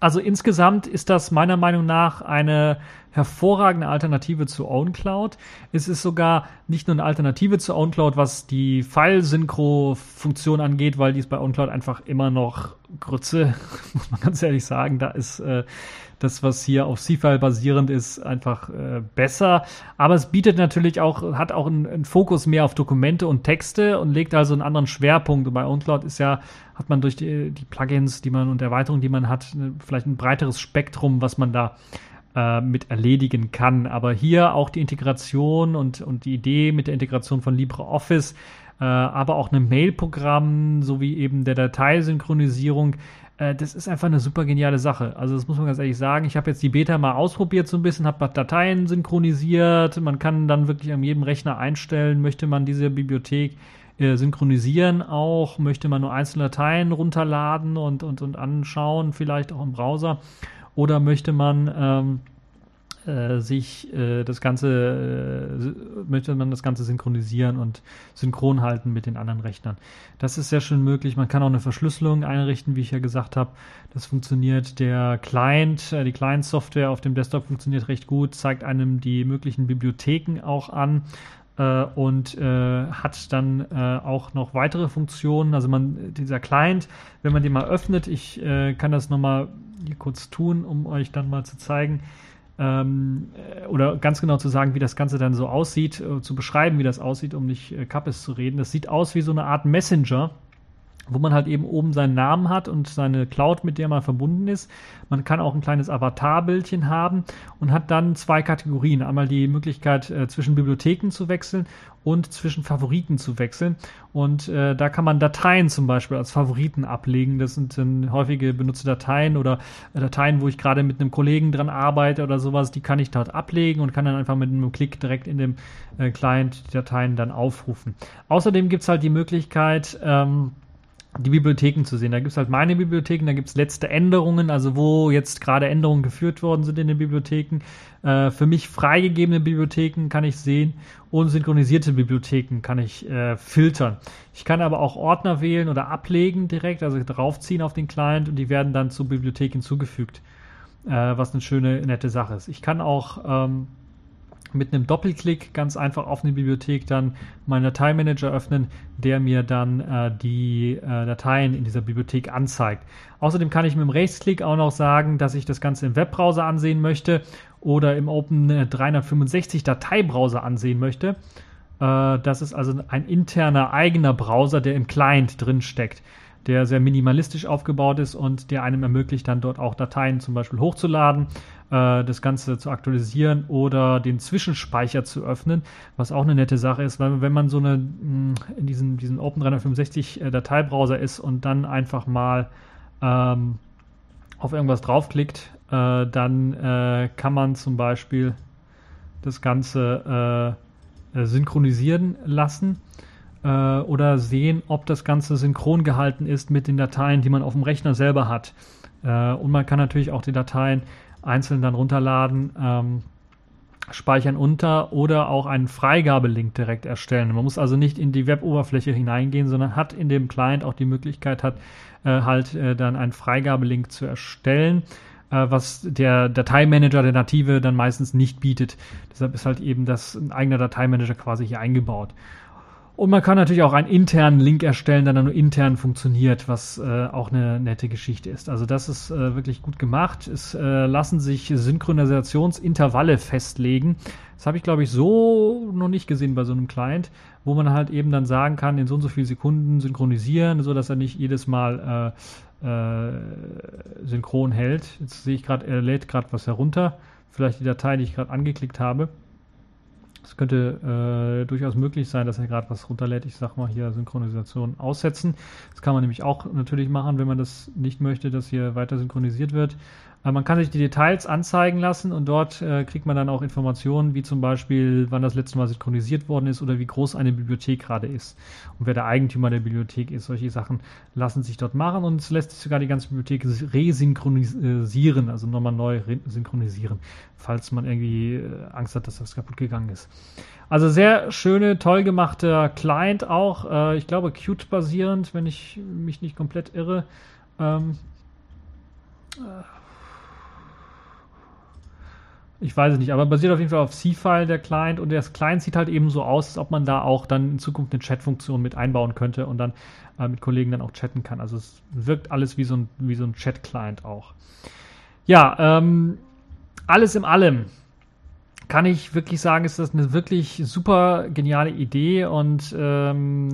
also insgesamt ist das meiner Meinung nach eine hervorragende Alternative zu OwnCloud. Es ist sogar nicht nur eine Alternative zu OwnCloud, was die File-Synchro-Funktion angeht, weil die ist bei OwnCloud einfach immer noch Grütze, muss man ganz ehrlich sagen. Da ist äh, das, was hier auf C-File basierend ist, einfach äh, besser. Aber es bietet natürlich auch, hat auch einen, einen, Fokus mehr auf Dokumente und Texte und legt also einen anderen Schwerpunkt. Und bei OwnCloud ist ja, hat man durch die, die Plugins, die man und Erweiterungen, die man hat, vielleicht ein breiteres Spektrum, was man da äh, mit erledigen kann. Aber hier auch die Integration und, und die Idee mit der Integration von LibreOffice, äh, aber auch einem Mail-Programm sowie eben der Dateisynchronisierung äh, das ist einfach eine super geniale Sache. Also das muss man ganz ehrlich sagen. Ich habe jetzt die Beta mal ausprobiert so ein bisschen, habe Dateien synchronisiert. Man kann dann wirklich an jedem Rechner einstellen, möchte man diese Bibliothek äh, synchronisieren auch, möchte man nur einzelne Dateien runterladen und, und, und anschauen, vielleicht auch im Browser. Oder möchte man ähm, äh, sich äh, das Ganze, äh, möchte man das Ganze synchronisieren und synchron halten mit den anderen Rechnern. Das ist sehr schön möglich. Man kann auch eine Verschlüsselung einrichten, wie ich ja gesagt habe. Das funktioniert. Der Client, äh, die Client-Software auf dem Desktop funktioniert recht gut, zeigt einem die möglichen Bibliotheken auch an äh, und äh, hat dann äh, auch noch weitere Funktionen. Also man, dieser Client, wenn man den mal öffnet, ich äh, kann das nochmal hier kurz tun, um euch dann mal zu zeigen, ähm, äh, oder ganz genau zu sagen, wie das Ganze dann so aussieht, äh, zu beschreiben, wie das aussieht, um nicht äh, Kappes zu reden. Das sieht aus wie so eine Art Messenger, wo man halt eben oben seinen Namen hat und seine Cloud, mit der man verbunden ist. Man kann auch ein kleines Avatar-Bildchen haben und hat dann zwei Kategorien. Einmal die Möglichkeit, äh, zwischen Bibliotheken zu wechseln und zwischen Favoriten zu wechseln. Und äh, da kann man Dateien zum Beispiel als Favoriten ablegen. Das sind äh, häufige benutzte Dateien oder äh, Dateien, wo ich gerade mit einem Kollegen dran arbeite oder sowas. Die kann ich dort ablegen und kann dann einfach mit einem Klick direkt in dem äh, Client die Dateien dann aufrufen. Außerdem gibt es halt die Möglichkeit, ähm, die Bibliotheken zu sehen. Da gibt es halt meine Bibliotheken, da gibt es letzte Änderungen, also wo jetzt gerade Änderungen geführt worden sind in den Bibliotheken. Äh, für mich freigegebene Bibliotheken kann ich sehen und synchronisierte Bibliotheken kann ich äh, filtern. Ich kann aber auch Ordner wählen oder ablegen direkt, also draufziehen auf den Client und die werden dann zur Bibliothek hinzugefügt, äh, was eine schöne, nette Sache ist. Ich kann auch ähm, mit einem Doppelklick ganz einfach auf eine Bibliothek dann meinen Dateimanager öffnen, der mir dann äh, die äh, Dateien in dieser Bibliothek anzeigt. Außerdem kann ich mit dem Rechtsklick auch noch sagen, dass ich das Ganze im Webbrowser ansehen möchte oder im Open 365 Dateibrowser ansehen möchte. Äh, das ist also ein interner eigener Browser, der im Client drin steckt der sehr minimalistisch aufgebaut ist und der einem ermöglicht, dann dort auch Dateien zum Beispiel hochzuladen, äh, das Ganze zu aktualisieren oder den Zwischenspeicher zu öffnen, was auch eine nette Sache ist, weil wenn man so eine mm, in diesem, diesem Open 365 äh, Dateibrowser ist und dann einfach mal ähm, auf irgendwas draufklickt, äh, dann äh, kann man zum Beispiel das Ganze synchronisieren lassen oder sehen, ob das Ganze synchron gehalten ist mit den Dateien, die man auf dem Rechner selber hat. Und man kann natürlich auch die Dateien einzeln dann runterladen, ähm, speichern unter oder auch einen Freigabelink direkt erstellen. Man muss also nicht in die Web-Oberfläche hineingehen, sondern hat in dem Client auch die Möglichkeit, hat äh, halt äh, dann einen Freigabelink zu erstellen äh, was der Dateimanager, der native, dann meistens nicht bietet. Deshalb ist halt eben das ein eigener Dateimanager quasi hier eingebaut. Und man kann natürlich auch einen internen Link erstellen, der dann nur intern funktioniert, was äh, auch eine nette Geschichte ist. Also das ist äh, wirklich gut gemacht. Es äh, lassen sich Synchronisationsintervalle festlegen. Das habe ich, glaube ich, so noch nicht gesehen bei so einem Client, wo man halt eben dann sagen kann, in so und so viele Sekunden synchronisieren, so dass er nicht jedes Mal äh, äh, synchron hält. Jetzt sehe ich gerade, er lädt gerade was herunter. Vielleicht die Datei, die ich gerade angeklickt habe. Es könnte äh, durchaus möglich sein, dass er gerade was runterlädt. Ich sag mal hier Synchronisation aussetzen. Das kann man nämlich auch natürlich machen, wenn man das nicht möchte, dass hier weiter synchronisiert wird. Man kann sich die Details anzeigen lassen und dort äh, kriegt man dann auch Informationen, wie zum Beispiel, wann das letzte Mal synchronisiert worden ist oder wie groß eine Bibliothek gerade ist und wer der Eigentümer der Bibliothek ist. Solche Sachen lassen sich dort machen und es lässt sich sogar die ganze Bibliothek resynchronisieren, also nochmal neu synchronisieren, falls man irgendwie äh, Angst hat, dass das kaputt gegangen ist. Also sehr schöne, toll gemachter Client auch. Äh, ich glaube, Qt basierend, wenn ich mich nicht komplett irre. Ähm, äh, ich weiß es nicht, aber basiert auf jeden Fall auf C-File der Client und das Client sieht halt eben so aus, als ob man da auch dann in Zukunft eine Chat-Funktion mit einbauen könnte und dann äh, mit Kollegen dann auch chatten kann. Also es wirkt alles wie so ein, so ein Chat-Client auch. Ja, ähm, alles in allem kann ich wirklich sagen, ist das eine wirklich super geniale Idee und ähm,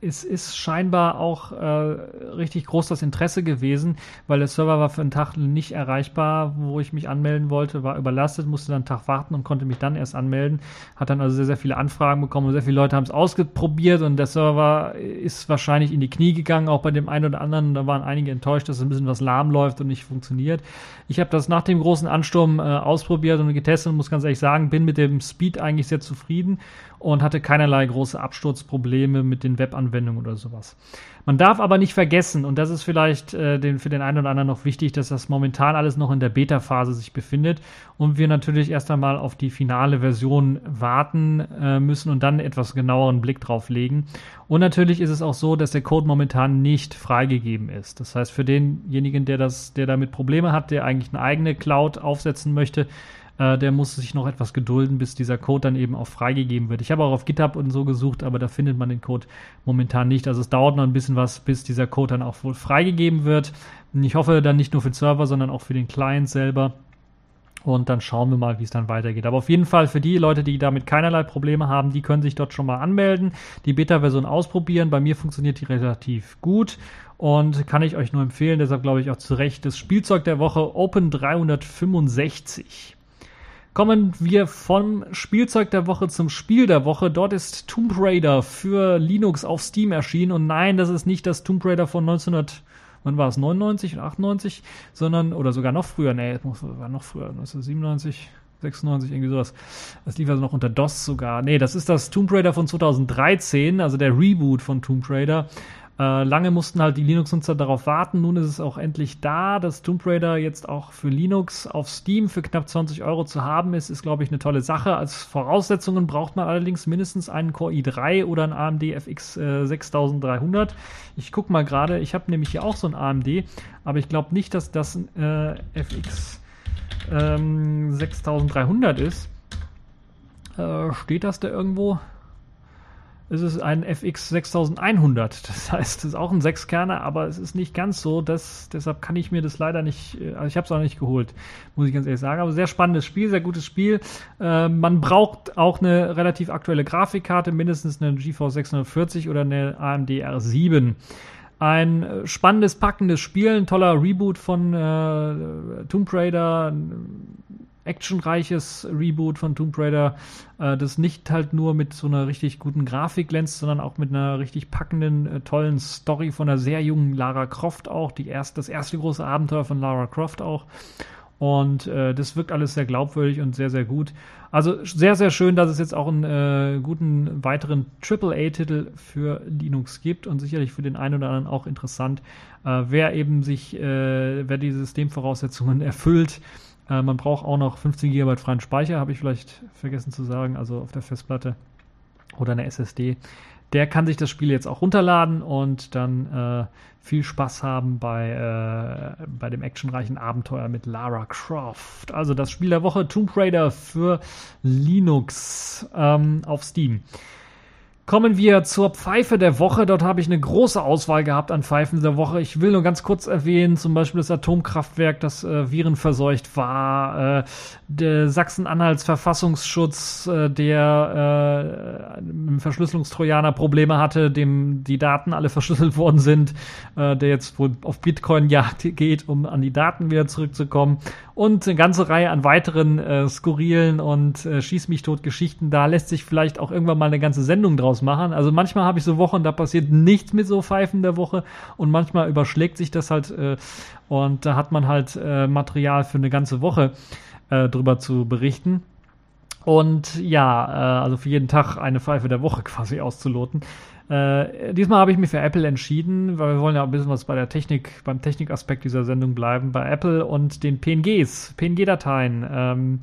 es ist scheinbar auch äh, richtig groß das Interesse gewesen, weil der Server war für einen Tag nicht erreichbar, wo ich mich anmelden wollte, war überlastet, musste dann einen Tag warten und konnte mich dann erst anmelden. Hat dann also sehr, sehr viele Anfragen bekommen und sehr viele Leute haben es ausprobiert und der Server ist wahrscheinlich in die Knie gegangen, auch bei dem einen oder anderen. Da waren einige enttäuscht, dass ein bisschen was lahm läuft und nicht funktioniert. Ich habe das nach dem großen Ansturm äh, ausprobiert und getestet und muss ganz ehrlich sagen, bin mit dem Speed eigentlich sehr zufrieden und hatte keinerlei große Absturzprobleme mit den Webanwendungen oder sowas. Man darf aber nicht vergessen, und das ist vielleicht äh, den, für den einen oder anderen noch wichtig, dass das momentan alles noch in der Beta-Phase sich befindet und wir natürlich erst einmal auf die finale Version warten äh, müssen und dann etwas genaueren Blick drauf legen. Und natürlich ist es auch so, dass der Code momentan nicht freigegeben ist. Das heißt, für denjenigen, der das, der damit Probleme hat, der eigentlich eine eigene Cloud aufsetzen möchte, äh, der muss sich noch etwas gedulden, bis dieser Code dann eben auch freigegeben wird. Ich habe auch auf GitHub und so gesucht, aber da findet man den Code momentan nicht. Also es dauert noch ein bisschen was, bis dieser Code dann auch wohl freigegeben wird. Ich hoffe dann nicht nur für den Server, sondern auch für den Client selber. Und dann schauen wir mal, wie es dann weitergeht. Aber auf jeden Fall für die Leute, die damit keinerlei Probleme haben, die können sich dort schon mal anmelden, die Beta-Version ausprobieren. Bei mir funktioniert die relativ gut und kann ich euch nur empfehlen. Deshalb glaube ich auch zu Recht das Spielzeug der Woche Open 365. Kommen wir vom Spielzeug der Woche zum Spiel der Woche. Dort ist Tomb Raider für Linux auf Steam erschienen. Und nein, das ist nicht das Tomb Raider von 1900, wann war es, 99 oder 98, sondern, oder sogar noch früher, nee, war noch früher, 1997, 96, irgendwie sowas. Das lief also noch unter DOS sogar. Nee, das ist das Tomb Raider von 2013, also der Reboot von Tomb Raider. Äh, lange mussten halt die Linux-Nutzer darauf warten. Nun ist es auch endlich da, dass Tomb Raider jetzt auch für Linux auf Steam für knapp 20 Euro zu haben ist, ist, glaube ich, eine tolle Sache. Als Voraussetzungen braucht man allerdings mindestens einen Core i3 oder einen AMD FX äh, 6300. Ich gucke mal gerade, ich habe nämlich hier auch so ein AMD, aber ich glaube nicht, dass das ein äh, FX ähm, 6300 ist. Äh, steht das da irgendwo? Es ist ein FX 6100. Das heißt, es ist auch ein Sechskerner, aber es ist nicht ganz so. Das, deshalb kann ich mir das leider nicht, äh, also ich habe es auch nicht geholt, muss ich ganz ehrlich sagen. Aber sehr spannendes Spiel, sehr gutes Spiel. Äh, man braucht auch eine relativ aktuelle Grafikkarte, mindestens eine GeForce 640 oder eine AMD R7. Ein äh, spannendes, packendes Spiel, ein toller Reboot von äh, Tomb Raider, actionreiches Reboot von Tomb Raider, äh, das nicht halt nur mit so einer richtig guten Grafik glänzt, sondern auch mit einer richtig packenden, äh, tollen Story von einer sehr jungen Lara Croft auch, die erst, das erste große Abenteuer von Lara Croft auch. Und äh, das wirkt alles sehr glaubwürdig und sehr, sehr gut. Also sehr, sehr schön, dass es jetzt auch einen äh, guten weiteren AAA-Titel für Linux gibt und sicherlich für den einen oder anderen auch interessant, äh, wer eben sich, äh, wer die Systemvoraussetzungen erfüllt äh, man braucht auch noch 15 GB freien Speicher, habe ich vielleicht vergessen zu sagen, also auf der Festplatte oder eine SSD. Der kann sich das Spiel jetzt auch runterladen und dann äh, viel Spaß haben bei, äh, bei dem actionreichen Abenteuer mit Lara Croft. Also das Spiel der Woche Tomb Raider für Linux ähm, auf Steam. Kommen wir zur Pfeife der Woche. Dort habe ich eine große Auswahl gehabt an Pfeifen der Woche. Ich will nur ganz kurz erwähnen, zum Beispiel das Atomkraftwerk, das äh, virenverseucht war, äh, der Sachsen-Anhalts Verfassungsschutz, äh, der äh, mit Verschlüsselungstrojaner Probleme hatte, dem die Daten alle verschlüsselt worden sind, äh, der jetzt wohl auf Bitcoin-Jagd geht, um an die Daten wieder zurückzukommen und eine ganze Reihe an weiteren äh, skurrilen und äh, Schieß mich tot Geschichten. Da lässt sich vielleicht auch irgendwann mal eine ganze Sendung draus machen. Also manchmal habe ich so Wochen, da passiert nichts mit so Pfeifen der Woche und manchmal überschlägt sich das halt äh, und da hat man halt äh, Material für eine ganze Woche äh, drüber zu berichten. Und ja, äh, also für jeden Tag eine Pfeife der Woche quasi auszuloten. Äh, diesmal habe ich mich für Apple entschieden, weil wir wollen ja ein bisschen was bei der Technik, beim Technikaspekt dieser Sendung bleiben, bei Apple und den PNGs, PNG-Dateien. Ähm,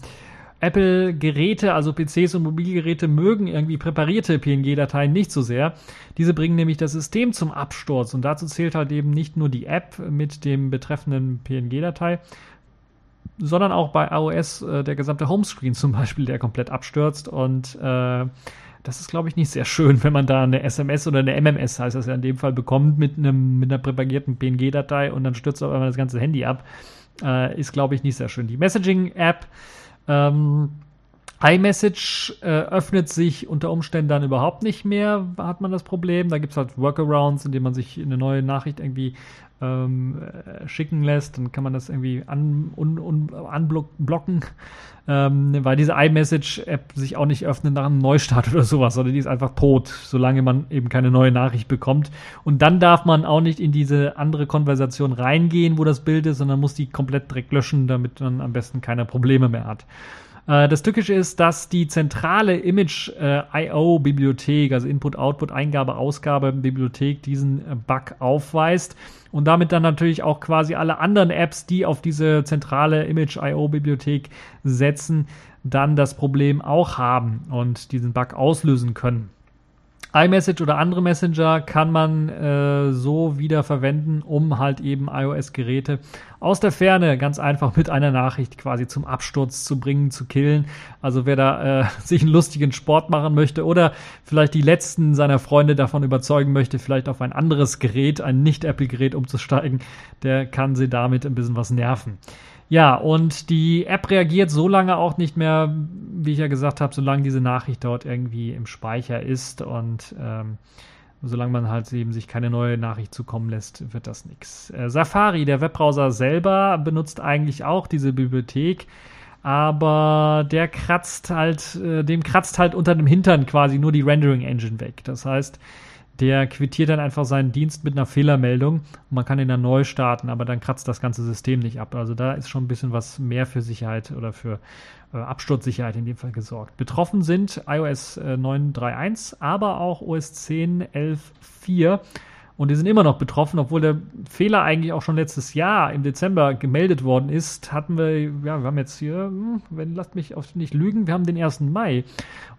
Apple-Geräte, also PCs und Mobilgeräte, mögen irgendwie präparierte PNG-Dateien nicht so sehr. Diese bringen nämlich das System zum Absturz und dazu zählt halt eben nicht nur die App mit dem betreffenden PNG-Datei, sondern auch bei iOS äh, der gesamte Homescreen zum Beispiel, der komplett abstürzt und äh, das ist, glaube ich, nicht sehr schön, wenn man da eine SMS oder eine MMS, heißt das ja in dem Fall, bekommt mit, einem, mit einer propagierten PNG-Datei und dann stürzt auf einmal das ganze Handy ab. Äh, ist, glaube ich, nicht sehr schön. Die Messaging-App ähm, iMessage äh, öffnet sich unter Umständen dann überhaupt nicht mehr, hat man das Problem. Da gibt es halt Workarounds, indem man sich eine neue Nachricht irgendwie ähm, äh, schicken lässt. Dann kann man das irgendwie an, un, un, unblocken, ähm, weil diese iMessage-App sich auch nicht öffnet nach einem Neustart oder sowas, sondern die ist einfach tot, solange man eben keine neue Nachricht bekommt. Und dann darf man auch nicht in diese andere Konversation reingehen, wo das Bild ist, sondern muss die komplett direkt löschen, damit man am besten keine Probleme mehr hat. Äh, das Tückische ist, dass die zentrale Image-IO-Bibliothek, also Input, Output, Eingabe, Ausgabe, Bibliothek, diesen äh, Bug aufweist und damit dann natürlich auch quasi alle anderen Apps, die auf diese zentrale Image-IO-Bibliothek setzen, dann das Problem auch haben und diesen Bug auslösen können iMessage oder andere Messenger kann man äh, so wieder verwenden, um halt eben iOS-Geräte aus der Ferne ganz einfach mit einer Nachricht quasi zum Absturz zu bringen, zu killen. Also wer da äh, sich einen lustigen Sport machen möchte oder vielleicht die letzten seiner Freunde davon überzeugen möchte, vielleicht auf ein anderes Gerät, ein Nicht-Apple-Gerät umzusteigen, der kann sie damit ein bisschen was nerven. Ja, und die App reagiert so lange auch nicht mehr, wie ich ja gesagt habe, solange diese Nachricht dort irgendwie im Speicher ist und ähm, solange man halt eben sich keine neue Nachricht zukommen lässt, wird das nichts. Äh, Safari, der Webbrowser selber, benutzt eigentlich auch diese Bibliothek, aber der kratzt halt, äh, dem kratzt halt unter dem Hintern quasi nur die Rendering Engine weg. Das heißt, der quittiert dann einfach seinen Dienst mit einer Fehlermeldung und man kann ihn dann neu starten, aber dann kratzt das ganze System nicht ab. Also da ist schon ein bisschen was mehr für Sicherheit oder für äh, Absturzsicherheit in dem Fall gesorgt. Betroffen sind iOS äh, 9.3.1, aber auch OS 10 11.4 und die sind immer noch betroffen, obwohl der Fehler eigentlich auch schon letztes Jahr im Dezember gemeldet worden ist. Hatten wir, ja, wir haben jetzt hier, hm, wenn lasst mich auf nicht lügen, wir haben den 1. Mai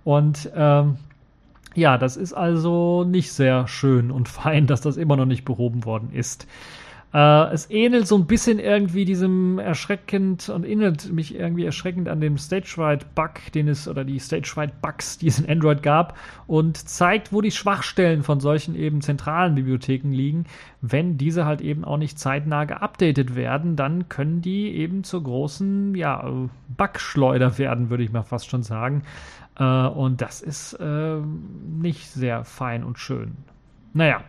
und ähm, ja, das ist also nicht sehr schön und fein, dass das immer noch nicht behoben worden ist. Äh, es ähnelt so ein bisschen irgendwie diesem erschreckend und ähnelt mich irgendwie erschreckend an dem Stage-Wide-Bug, den es, oder die Stage-Wide-Bugs, die es in Android gab und zeigt, wo die Schwachstellen von solchen eben zentralen Bibliotheken liegen. Wenn diese halt eben auch nicht zeitnah geupdatet werden, dann können die eben zur großen, ja, Bugschleuder werden, würde ich mal fast schon sagen. Äh, und das ist äh, nicht sehr fein und schön. Naja,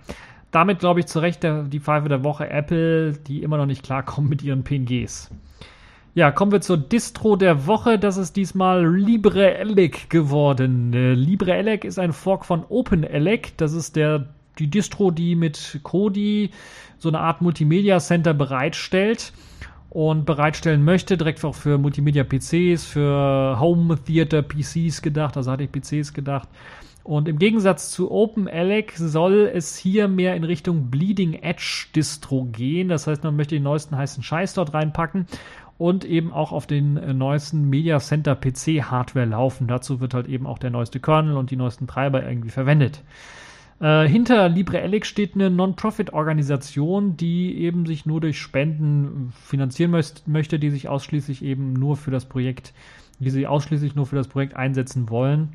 damit glaube ich zu Recht der, die Pfeife der Woche Apple, die immer noch nicht klarkommen mit ihren PNGs. Ja, kommen wir zur Distro der Woche. Das ist diesmal LibreElec geworden. Äh, LibreElec ist ein Fork von OpenElec. Das ist der, die Distro, die mit Kodi so eine Art Multimedia Center bereitstellt und bereitstellen möchte, direkt auch für Multimedia-PCs, für Home-Theater-PCs gedacht, also hatte ich PCs gedacht. Und im Gegensatz zu OpenELEC soll es hier mehr in Richtung Bleeding Edge Distro gehen. Das heißt, man möchte den neuesten heißen Scheiß dort reinpacken und eben auch auf den äh, neuesten Media Center PC Hardware laufen. Dazu wird halt eben auch der neueste Kernel und die neuesten Treiber irgendwie verwendet. Äh, hinter LibreElec steht eine Non-Profit-Organisation, die eben sich nur durch Spenden finanzieren möcht möchte, die sich ausschließlich eben nur für das Projekt, die sich ausschließlich nur für das Projekt einsetzen wollen.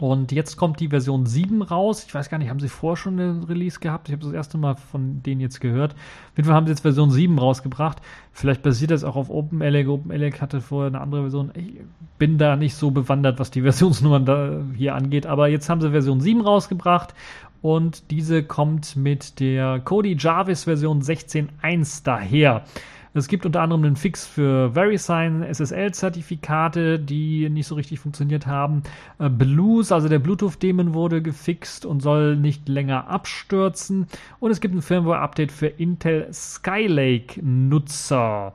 Und jetzt kommt die Version 7 raus. Ich weiß gar nicht, haben sie vorher schon eine Release gehabt? Ich habe das erste Mal von denen jetzt gehört. Auf jeden Fall haben sie jetzt Version 7 rausgebracht. Vielleicht basiert das auch auf OpenELEC. OpenELEC hatte vorher eine andere Version. Ich bin da nicht so bewandert, was die Versionsnummern da hier angeht. Aber jetzt haben sie Version 7 rausgebracht. Und diese kommt mit der Kodi Jarvis Version 16.1 daher. Es gibt unter anderem einen Fix für VeriSign SSL-Zertifikate, die nicht so richtig funktioniert haben. Äh, Blues, also der Bluetooth-Daemon wurde gefixt und soll nicht länger abstürzen. Und es gibt ein Firmware-Update für Intel Skylake-Nutzer.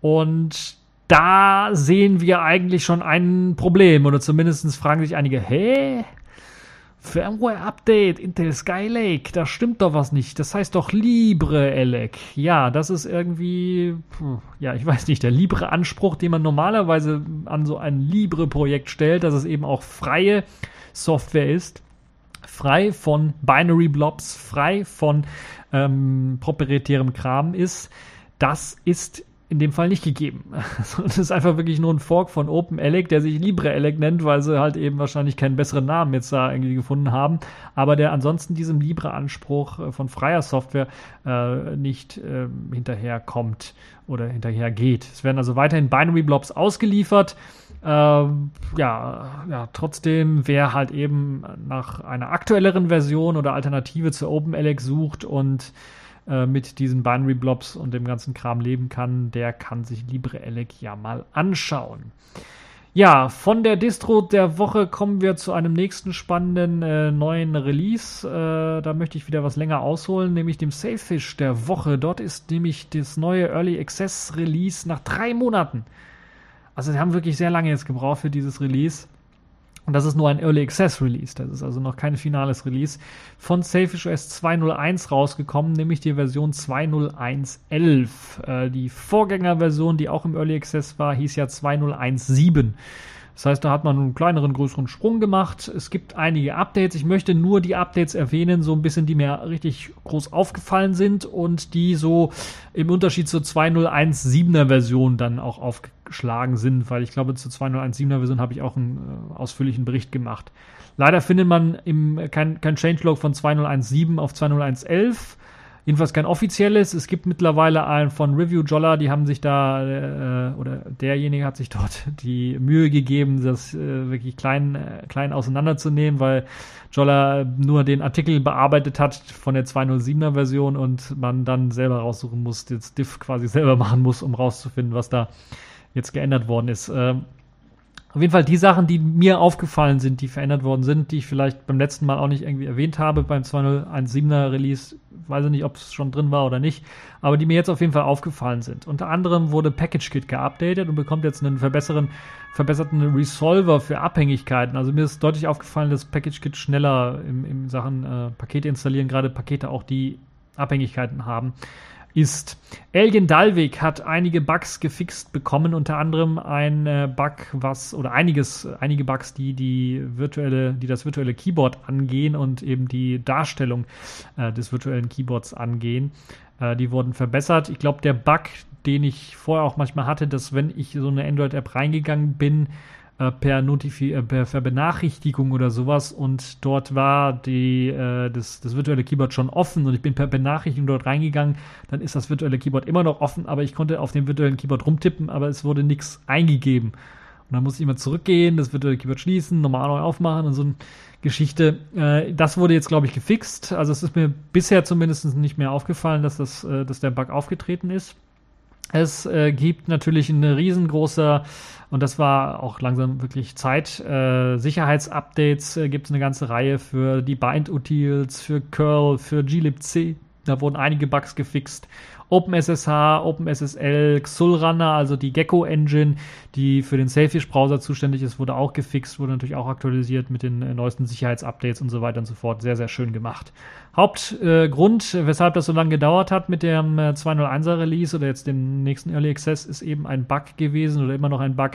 Und da sehen wir eigentlich schon ein Problem. Oder zumindest fragen sich einige, hä? Firmware-Update, Intel Skylake, da stimmt doch was nicht. Das heißt doch LibreElec. Ja, das ist irgendwie, ja, ich weiß nicht, der Libre-Anspruch, den man normalerweise an so ein Libre-Projekt stellt, dass es eben auch freie Software ist. Frei von Binary Blobs, frei von ähm, proprietärem Kram ist. Das ist in dem Fall nicht gegeben. Es ist einfach wirklich nur ein Fork von OpenELEC, der sich LibreELEC nennt, weil sie halt eben wahrscheinlich keinen besseren Namen jetzt da irgendwie gefunden haben, aber der ansonsten diesem Libre-Anspruch äh, von freier Software äh, nicht äh, hinterherkommt oder hinterhergeht. Es werden also weiterhin Binary Blobs ausgeliefert Ähm, ja, ja, trotzdem, wer halt eben nach einer aktuelleren Version oder Alternative zu OpenLX sucht und äh, mit diesen Binary Blobs und dem ganzen Kram leben kann, der kann sich LibreELEC ja mal anschauen. Ja, von der Distro der Woche kommen wir zu einem nächsten spannenden äh, neuen Release. Äh, da möchte ich wieder was länger ausholen, nämlich dem Sailfish der Woche. Dort ist nämlich das neue Early Access Release nach drei Monaten. Also sie haben wirklich sehr lange jetzt gebraucht für dieses Release. Und das ist nur ein Early Access Release. Das ist also noch kein finales Release. Von Sailfish OS 2.0.1 rausgekommen, nämlich die Version 2.0.1.11. Äh, die Vorgängerversion, die auch im Early Access war, hieß ja 2.0.1.7. Das heißt, da hat man einen kleineren, größeren Sprung gemacht. Es gibt einige Updates. Ich möchte nur die Updates erwähnen, so ein bisschen, die mir richtig groß aufgefallen sind und die so im Unterschied zur 2.0.1.7er Version dann auch aufgeschlagen sind, weil ich glaube, zur 2.0.1.7er Version habe ich auch einen äh, ausführlichen Bericht gemacht. Leider findet man im, kein, kein Changelog von 2.0.1.7 auf 2.0.1.11 Jedenfalls kein offizielles. Es gibt mittlerweile einen von Review Jolla, die haben sich da, äh, oder derjenige hat sich dort die Mühe gegeben, das äh, wirklich klein, äh, klein auseinanderzunehmen, weil Jolla nur den Artikel bearbeitet hat von der 207er Version und man dann selber raussuchen muss, das Diff quasi selber machen muss, um rauszufinden, was da jetzt geändert worden ist. Ähm, auf jeden Fall die Sachen, die mir aufgefallen sind, die verändert worden sind, die ich vielleicht beim letzten Mal auch nicht irgendwie erwähnt habe beim 2017er Release, weiß ich nicht, ob es schon drin war oder nicht, aber die mir jetzt auf jeden Fall aufgefallen sind. Unter anderem wurde PackageKit geupdatet und bekommt jetzt einen verbesseren, verbesserten Resolver für Abhängigkeiten. Also mir ist deutlich aufgefallen, dass PackageKit schneller in, in Sachen äh, Pakete installieren, gerade Pakete auch die Abhängigkeiten haben ist. Alien Dalvik hat einige Bugs gefixt bekommen, unter anderem ein äh, Bug, was oder einiges, einige Bugs, die die virtuelle, die das virtuelle Keyboard angehen und eben die Darstellung äh, des virtuellen Keyboards angehen. Äh, die wurden verbessert. Ich glaube, der Bug, den ich vorher auch manchmal hatte, dass wenn ich so eine Android-App reingegangen bin, äh, per, Notifi äh, per, per, Benachrichtigung oder sowas und dort war die, äh, das, das virtuelle Keyboard schon offen und ich bin per Benachrichtigung dort reingegangen, dann ist das virtuelle Keyboard immer noch offen, aber ich konnte auf dem virtuellen Keyboard rumtippen, aber es wurde nichts eingegeben. Und dann musste ich immer zurückgehen, das virtuelle Keyboard schließen, normal neu aufmachen und so eine Geschichte. Äh, das wurde jetzt, glaube ich, gefixt. Also es ist mir bisher zumindest nicht mehr aufgefallen, dass, das, äh, dass der Bug aufgetreten ist. Es äh, gibt natürlich eine riesengroße, und das war auch langsam wirklich Zeit, äh, Sicherheitsupdates äh, gibt es eine ganze Reihe für die Bind-Utils, für Curl, für glibc. Da wurden einige Bugs gefixt OpenSSH, OpenSSL, Xulrunner, also die Gecko Engine, die für den Sailfish Browser zuständig ist, wurde auch gefixt, wurde natürlich auch aktualisiert mit den äh, neuesten Sicherheitsupdates und so weiter und so fort. Sehr, sehr schön gemacht. Hauptgrund, äh, weshalb das so lange gedauert hat mit dem äh, 201er Release oder jetzt dem nächsten Early Access, ist eben ein Bug gewesen oder immer noch ein Bug,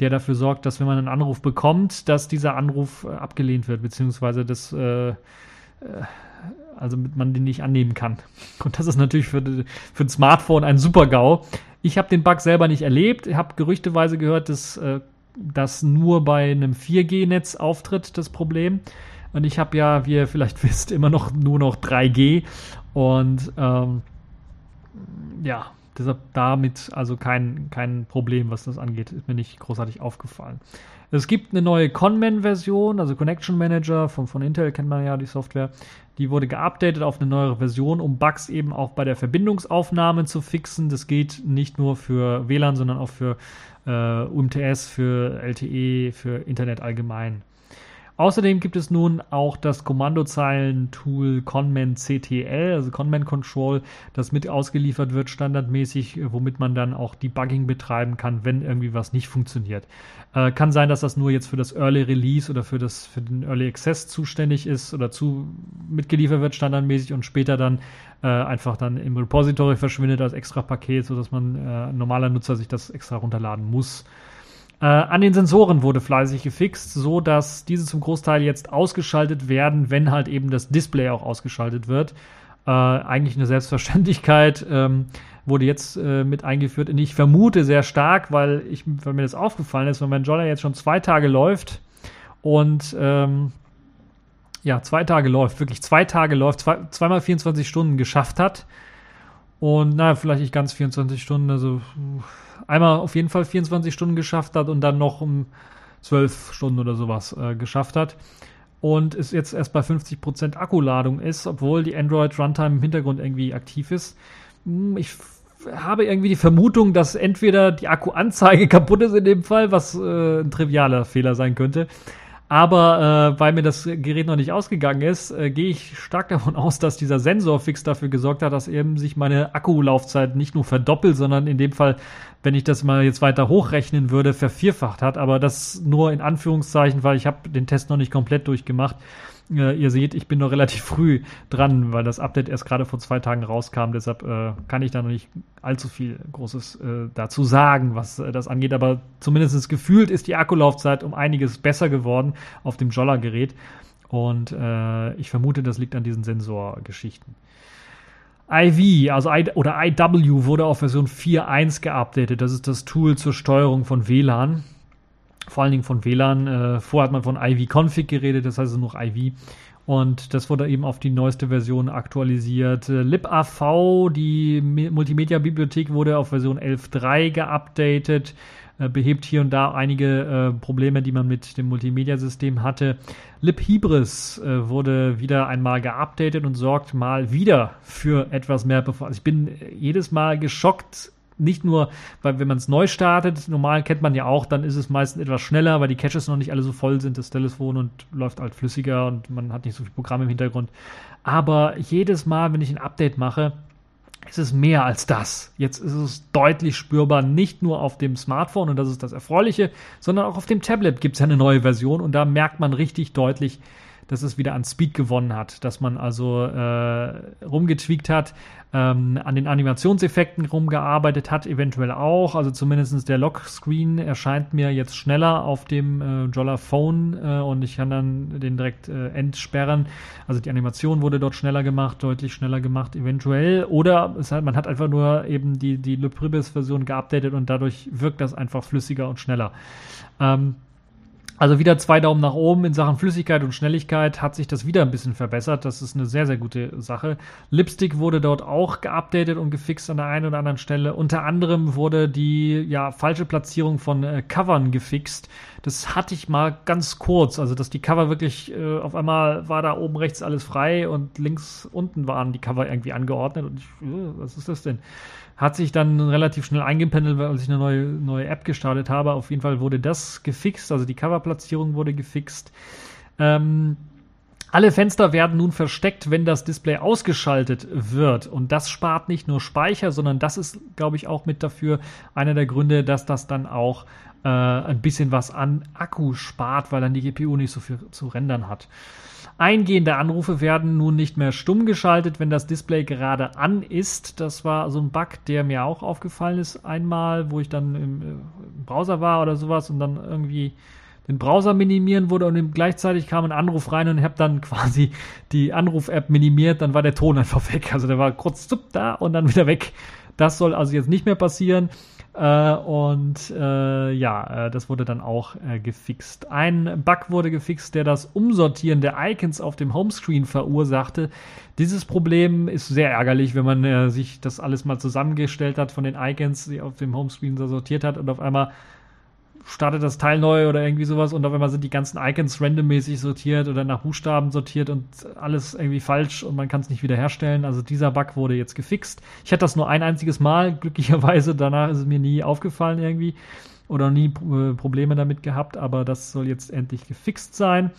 der dafür sorgt, dass wenn man einen Anruf bekommt, dass dieser Anruf äh, abgelehnt wird, beziehungsweise das also man den nicht annehmen kann. Und das ist natürlich für, für ein Smartphone ein super GAU. Ich habe den Bug selber nicht erlebt. Ich habe gerüchteweise gehört, dass äh, das nur bei einem 4G-Netz auftritt, das Problem. Und ich habe ja, wie ihr vielleicht wisst, immer noch nur noch 3G. Und ähm, ja, deshalb damit also kein, kein Problem, was das angeht. Ist mir nicht großartig aufgefallen. Es gibt eine neue Conman-Version, also Connection Manager von, von Intel kennt man ja die Software. Die wurde geupdatet auf eine neuere Version, um Bugs eben auch bei der Verbindungsaufnahme zu fixen. Das geht nicht nur für WLAN, sondern auch für äh, UMTS, für LTE, für Internet allgemein. Außerdem gibt es nun auch das Kommandozeilen-Tool Conman CTL, also Conman Control, das mit ausgeliefert wird standardmäßig, womit man dann auch Debugging betreiben kann, wenn irgendwie was nicht funktioniert. Äh, kann sein, dass das nur jetzt für das Early Release oder für, das, für den Early Access zuständig ist oder zu mitgeliefert wird standardmäßig und später dann äh, einfach dann im Repository verschwindet als extra Paket, sodass man äh, normaler Nutzer sich das extra runterladen muss. Äh, an den Sensoren wurde fleißig gefixt, so dass diese zum Großteil jetzt ausgeschaltet werden, wenn halt eben das Display auch ausgeschaltet wird. Äh, eigentlich eine Selbstverständlichkeit. Ähm, wurde jetzt äh, mit eingeführt. Und ich vermute sehr stark, weil, ich, weil mir das aufgefallen ist, wenn mein Jolla jetzt schon zwei Tage läuft und ähm, ja, zwei Tage läuft, wirklich zwei Tage läuft, zwei, zweimal 24 Stunden geschafft hat Und naja, vielleicht nicht ganz 24 Stunden, also einmal auf jeden Fall 24 Stunden geschafft hat und dann noch um 12 Stunden oder sowas äh, geschafft hat. Und es jetzt erst bei 50% Akkuladung ist, obwohl die Android Runtime im Hintergrund irgendwie aktiv ist. Hm, ich habe irgendwie die Vermutung, dass entweder die Akkuanzeige kaputt ist in dem Fall, was äh, ein trivialer Fehler sein könnte, aber äh, weil mir das Gerät noch nicht ausgegangen ist, äh, gehe ich stark davon aus, dass dieser Sensorfix dafür gesorgt hat, dass eben sich meine Akkulaufzeit nicht nur verdoppelt, sondern in dem Fall, wenn ich das mal jetzt weiter hochrechnen würde, vervierfacht hat. Aber das nur in Anführungszeichen, weil ich habe den Test noch nicht komplett durchgemacht. Äh, ihr seht, ich bin noch relativ früh dran, weil das Update erst gerade vor zwei Tagen rauskam. Deshalb äh, kann ich da noch nicht allzu viel Großes äh, dazu sagen, was äh, das angeht. Aber zumindest gefühlt ist die Akkulaufzeit um einiges besser geworden auf dem Jolla-Gerät. Und äh, ich vermute, das liegt an diesen Sensorgeschichten. IV, also I, oder IW wurde auf Version 4.1 geupdatet. Das ist das Tool zur Steuerung von WLAN vor allen Dingen von WLAN. Äh, vorher hat man von IV-Config geredet, das heißt noch IV. Und das wurde eben auf die neueste Version aktualisiert. Äh, LibAV, die Multimedia-Bibliothek, wurde auf Version 11.3 geupdatet, äh, behebt hier und da einige äh, Probleme, die man mit dem Multimedia-System hatte. LibHybris wurde wieder einmal geupdatet und sorgt mal wieder für etwas mehr Performance. Ich bin jedes Mal geschockt, nicht nur, weil wenn man es neu startet, normal kennt man ja auch, dann ist es meistens etwas schneller, weil die Caches noch nicht alle so voll sind, das Telefon und läuft halt flüssiger und man hat nicht so viel Programm im Hintergrund. Aber jedes Mal, wenn ich ein Update mache, ist es mehr als das. Jetzt ist es deutlich spürbar, nicht nur auf dem Smartphone, und das ist das Erfreuliche, sondern auch auf dem Tablet gibt es ja eine neue Version und da merkt man richtig deutlich, dass es wieder an Speed gewonnen hat, dass man also äh, rumgetweakt hat, ähm, an den Animationseffekten rumgearbeitet hat, eventuell auch. Also zumindest der Lockscreen erscheint mir jetzt schneller auf dem äh, Jolla Phone äh, und ich kann dann den direkt äh, entsperren. Also die Animation wurde dort schneller gemacht, deutlich schneller gemacht, eventuell. Oder hat, man hat einfach nur eben die, die Le Pribis-Version geupdatet und dadurch wirkt das einfach flüssiger und schneller. Ähm, also wieder zwei Daumen nach oben in Sachen Flüssigkeit und Schnelligkeit hat sich das wieder ein bisschen verbessert. Das ist eine sehr, sehr gute Sache. Lipstick wurde dort auch geupdatet und gefixt an der einen oder anderen Stelle. Unter anderem wurde die ja, falsche Platzierung von äh, Covern gefixt. Das hatte ich mal ganz kurz. Also, dass die Cover wirklich äh, auf einmal war da oben rechts alles frei und links unten waren die Cover irgendwie angeordnet. Und ich, äh, was ist das denn? Hat sich dann relativ schnell eingependelt, weil ich eine neue, neue App gestartet habe. Auf jeden Fall wurde das gefixt, also die Coverplatzierung wurde gefixt. Ähm, alle Fenster werden nun versteckt, wenn das Display ausgeschaltet wird. Und das spart nicht nur Speicher, sondern das ist, glaube ich, auch mit dafür einer der Gründe, dass das dann auch äh, ein bisschen was an Akku spart, weil dann die GPU nicht so viel zu rendern hat. Eingehende Anrufe werden nun nicht mehr stumm geschaltet, wenn das Display gerade an ist. Das war so ein Bug, der mir auch aufgefallen ist einmal, wo ich dann im, äh, im Browser war oder sowas und dann irgendwie den Browser minimieren wurde und gleichzeitig kam ein Anruf rein und ich habe dann quasi die Anruf-App minimiert, dann war der Ton einfach weg. Also der war kurz da und dann wieder weg. Das soll also jetzt nicht mehr passieren. Äh, und äh, ja, äh, das wurde dann auch äh, gefixt. Ein Bug wurde gefixt, der das Umsortieren der Icons auf dem Homescreen verursachte. Dieses Problem ist sehr ärgerlich, wenn man äh, sich das alles mal zusammengestellt hat von den Icons, die auf dem Homescreen so sortiert hat und auf einmal startet das Teil neu oder irgendwie sowas und auf einmal sind die ganzen Icons randommäßig sortiert oder nach Buchstaben sortiert und alles irgendwie falsch und man kann es nicht wiederherstellen. Also dieser Bug wurde jetzt gefixt. Ich hatte das nur ein einziges Mal, glücklicherweise, danach ist es mir nie aufgefallen irgendwie oder nie äh, Probleme damit gehabt, aber das soll jetzt endlich gefixt sein.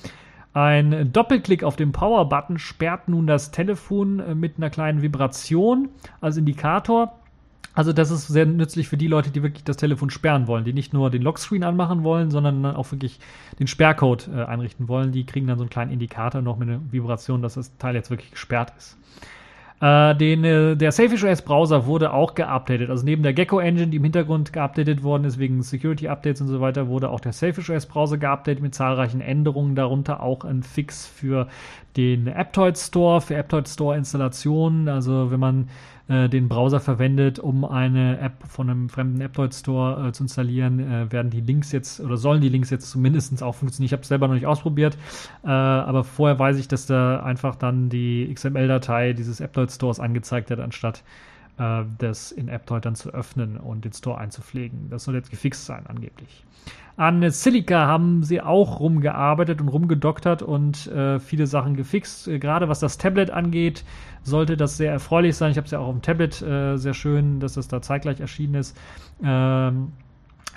Ein Doppelklick auf den Power-Button sperrt nun das Telefon äh, mit einer kleinen Vibration als Indikator. Also das ist sehr nützlich für die Leute, die wirklich das Telefon sperren wollen, die nicht nur den Lockscreen anmachen wollen, sondern auch wirklich den Sperrcode äh, einrichten wollen. Die kriegen dann so einen kleinen Indikator noch mit einer Vibration, dass das Teil jetzt wirklich gesperrt ist. Äh, den, äh, der Selfish OS Browser wurde auch geupdatet. Also neben der Gecko Engine, die im Hintergrund geupdatet worden ist wegen Security Updates und so weiter, wurde auch der Selfish OS Browser geupdatet mit zahlreichen Änderungen, darunter auch ein Fix für den Aptoid Store, für Aptoid Store Installationen. Also wenn man äh, den Browser verwendet, um eine App von einem fremden Aptoid Store äh, zu installieren, äh, werden die Links jetzt oder sollen die Links jetzt zumindest auch funktionieren. Ich habe es selber noch nicht ausprobiert, äh, aber vorher weiß ich, dass da einfach dann die XML-Datei dieses Aptoid Stores angezeigt hat, anstatt äh, das in AppToy dann zu öffnen und den Store einzupflegen. Das soll jetzt gefixt sein, angeblich. An Silica haben sie auch rumgearbeitet und rumgedoktert und äh, viele Sachen gefixt. Äh, gerade was das Tablet angeht, sollte das sehr erfreulich sein. Ich habe es ja auch auf dem Tablet äh, sehr schön, dass das da zeitgleich erschienen ist. Ähm,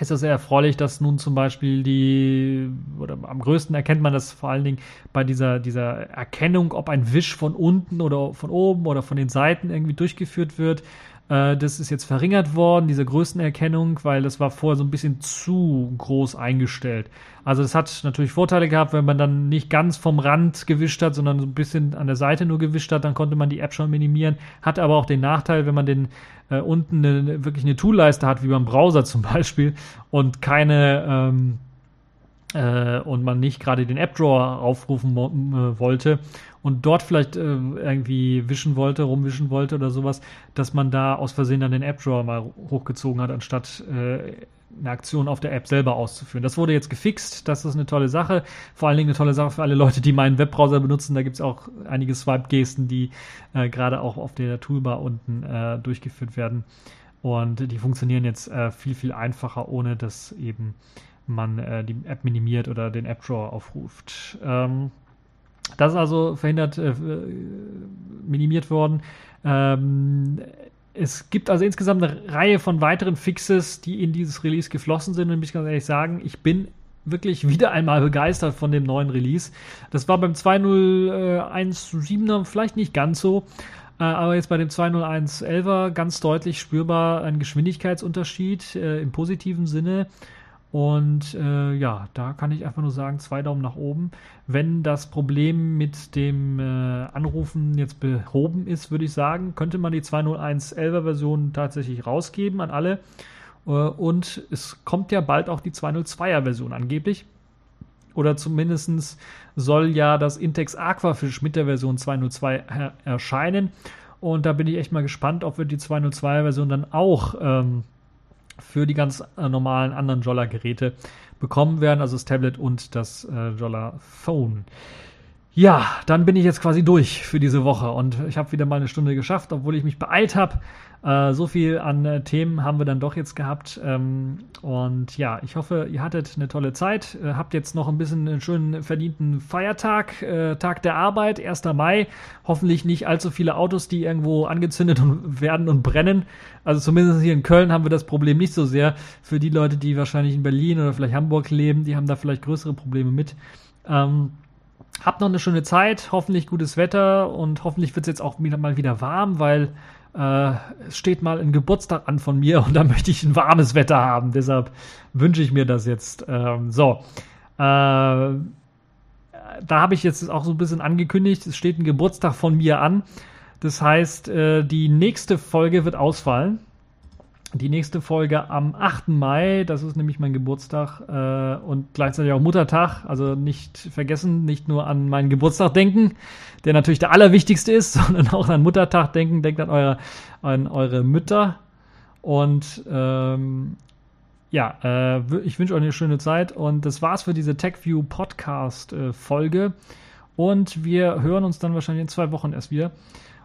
ist das sehr erfreulich, dass nun zum Beispiel die, oder am größten erkennt man das vor allen Dingen bei dieser, dieser Erkennung, ob ein Wisch von unten oder von oben oder von den Seiten irgendwie durchgeführt wird. Äh, das ist jetzt verringert worden, diese Größenerkennung, weil das war vorher so ein bisschen zu groß eingestellt. Also das hat natürlich Vorteile gehabt, wenn man dann nicht ganz vom Rand gewischt hat, sondern so ein bisschen an der Seite nur gewischt hat, dann konnte man die App schon minimieren. Hat aber auch den Nachteil, wenn man den äh, unten eine, wirklich eine Toolleiste hat, wie beim Browser zum Beispiel, und keine ähm, äh, und man nicht gerade den App Drawer aufrufen äh, wollte und dort vielleicht äh, irgendwie wischen wollte, rumwischen wollte oder sowas, dass man da aus Versehen dann den App Drawer mal hochgezogen hat, anstatt äh, eine Aktion auf der App selber auszuführen. Das wurde jetzt gefixt, das ist eine tolle Sache. Vor allen Dingen eine tolle Sache für alle Leute, die meinen Webbrowser benutzen. Da gibt es auch einige Swipe-Gesten, die äh, gerade auch auf der Toolbar unten äh, durchgeführt werden. Und die funktionieren jetzt viel, viel einfacher, ohne dass eben man äh, die App minimiert oder den App Drawer aufruft. Ähm, das ist also verhindert, äh, minimiert worden. Ähm, es gibt also insgesamt eine Reihe von weiteren Fixes, die in dieses Release geflossen sind. Und ich kann ganz ehrlich sagen, ich bin wirklich wieder einmal begeistert von dem neuen Release. Das war beim 2.0.1.7er vielleicht nicht ganz so, äh, aber jetzt bei dem 2.0.1.11er ganz deutlich spürbar ein Geschwindigkeitsunterschied äh, im positiven Sinne. Und äh, ja, da kann ich einfach nur sagen, zwei Daumen nach oben. Wenn das Problem mit dem äh, Anrufen jetzt behoben ist, würde ich sagen, könnte man die 201.11er Version tatsächlich rausgeben an alle. Äh, und es kommt ja bald auch die 202er Version angeblich. Oder zumindest soll ja das Intex Aquafish mit der Version 202 erscheinen. Und da bin ich echt mal gespannt, ob wir die 202er Version dann auch ähm, für die ganz äh, normalen anderen Jolla-Geräte bekommen werden, also das Tablet und das äh, Jolla Phone. Ja, dann bin ich jetzt quasi durch für diese Woche und ich habe wieder mal eine Stunde geschafft, obwohl ich mich beeilt habe. Äh, so viel an äh, Themen haben wir dann doch jetzt gehabt. Ähm, und ja, ich hoffe, ihr hattet eine tolle Zeit. Äh, habt jetzt noch ein bisschen einen schönen verdienten Feiertag, äh, Tag der Arbeit, 1. Mai. Hoffentlich nicht allzu viele Autos, die irgendwo angezündet werden und brennen. Also zumindest hier in Köln haben wir das Problem nicht so sehr. Für die Leute, die wahrscheinlich in Berlin oder vielleicht Hamburg leben, die haben da vielleicht größere Probleme mit. Ähm, Habt noch eine schöne Zeit, hoffentlich gutes Wetter und hoffentlich wird es jetzt auch wieder mal wieder warm, weil äh, es steht mal ein Geburtstag an von mir und da möchte ich ein warmes Wetter haben. Deshalb wünsche ich mir das jetzt. Ähm, so. Äh, da habe ich jetzt auch so ein bisschen angekündigt, es steht ein Geburtstag von mir an. Das heißt, äh, die nächste Folge wird ausfallen die nächste Folge am 8. Mai, das ist nämlich mein Geburtstag äh, und gleichzeitig auch Muttertag. Also nicht vergessen, nicht nur an meinen Geburtstag denken, der natürlich der allerwichtigste ist, sondern auch an Muttertag denken. Denkt an eure, an eure Mütter. Und ähm, ja, äh, ich wünsche euch eine schöne Zeit und das war's für diese TechView Podcast äh, Folge. Und wir hören uns dann wahrscheinlich in zwei Wochen erst wieder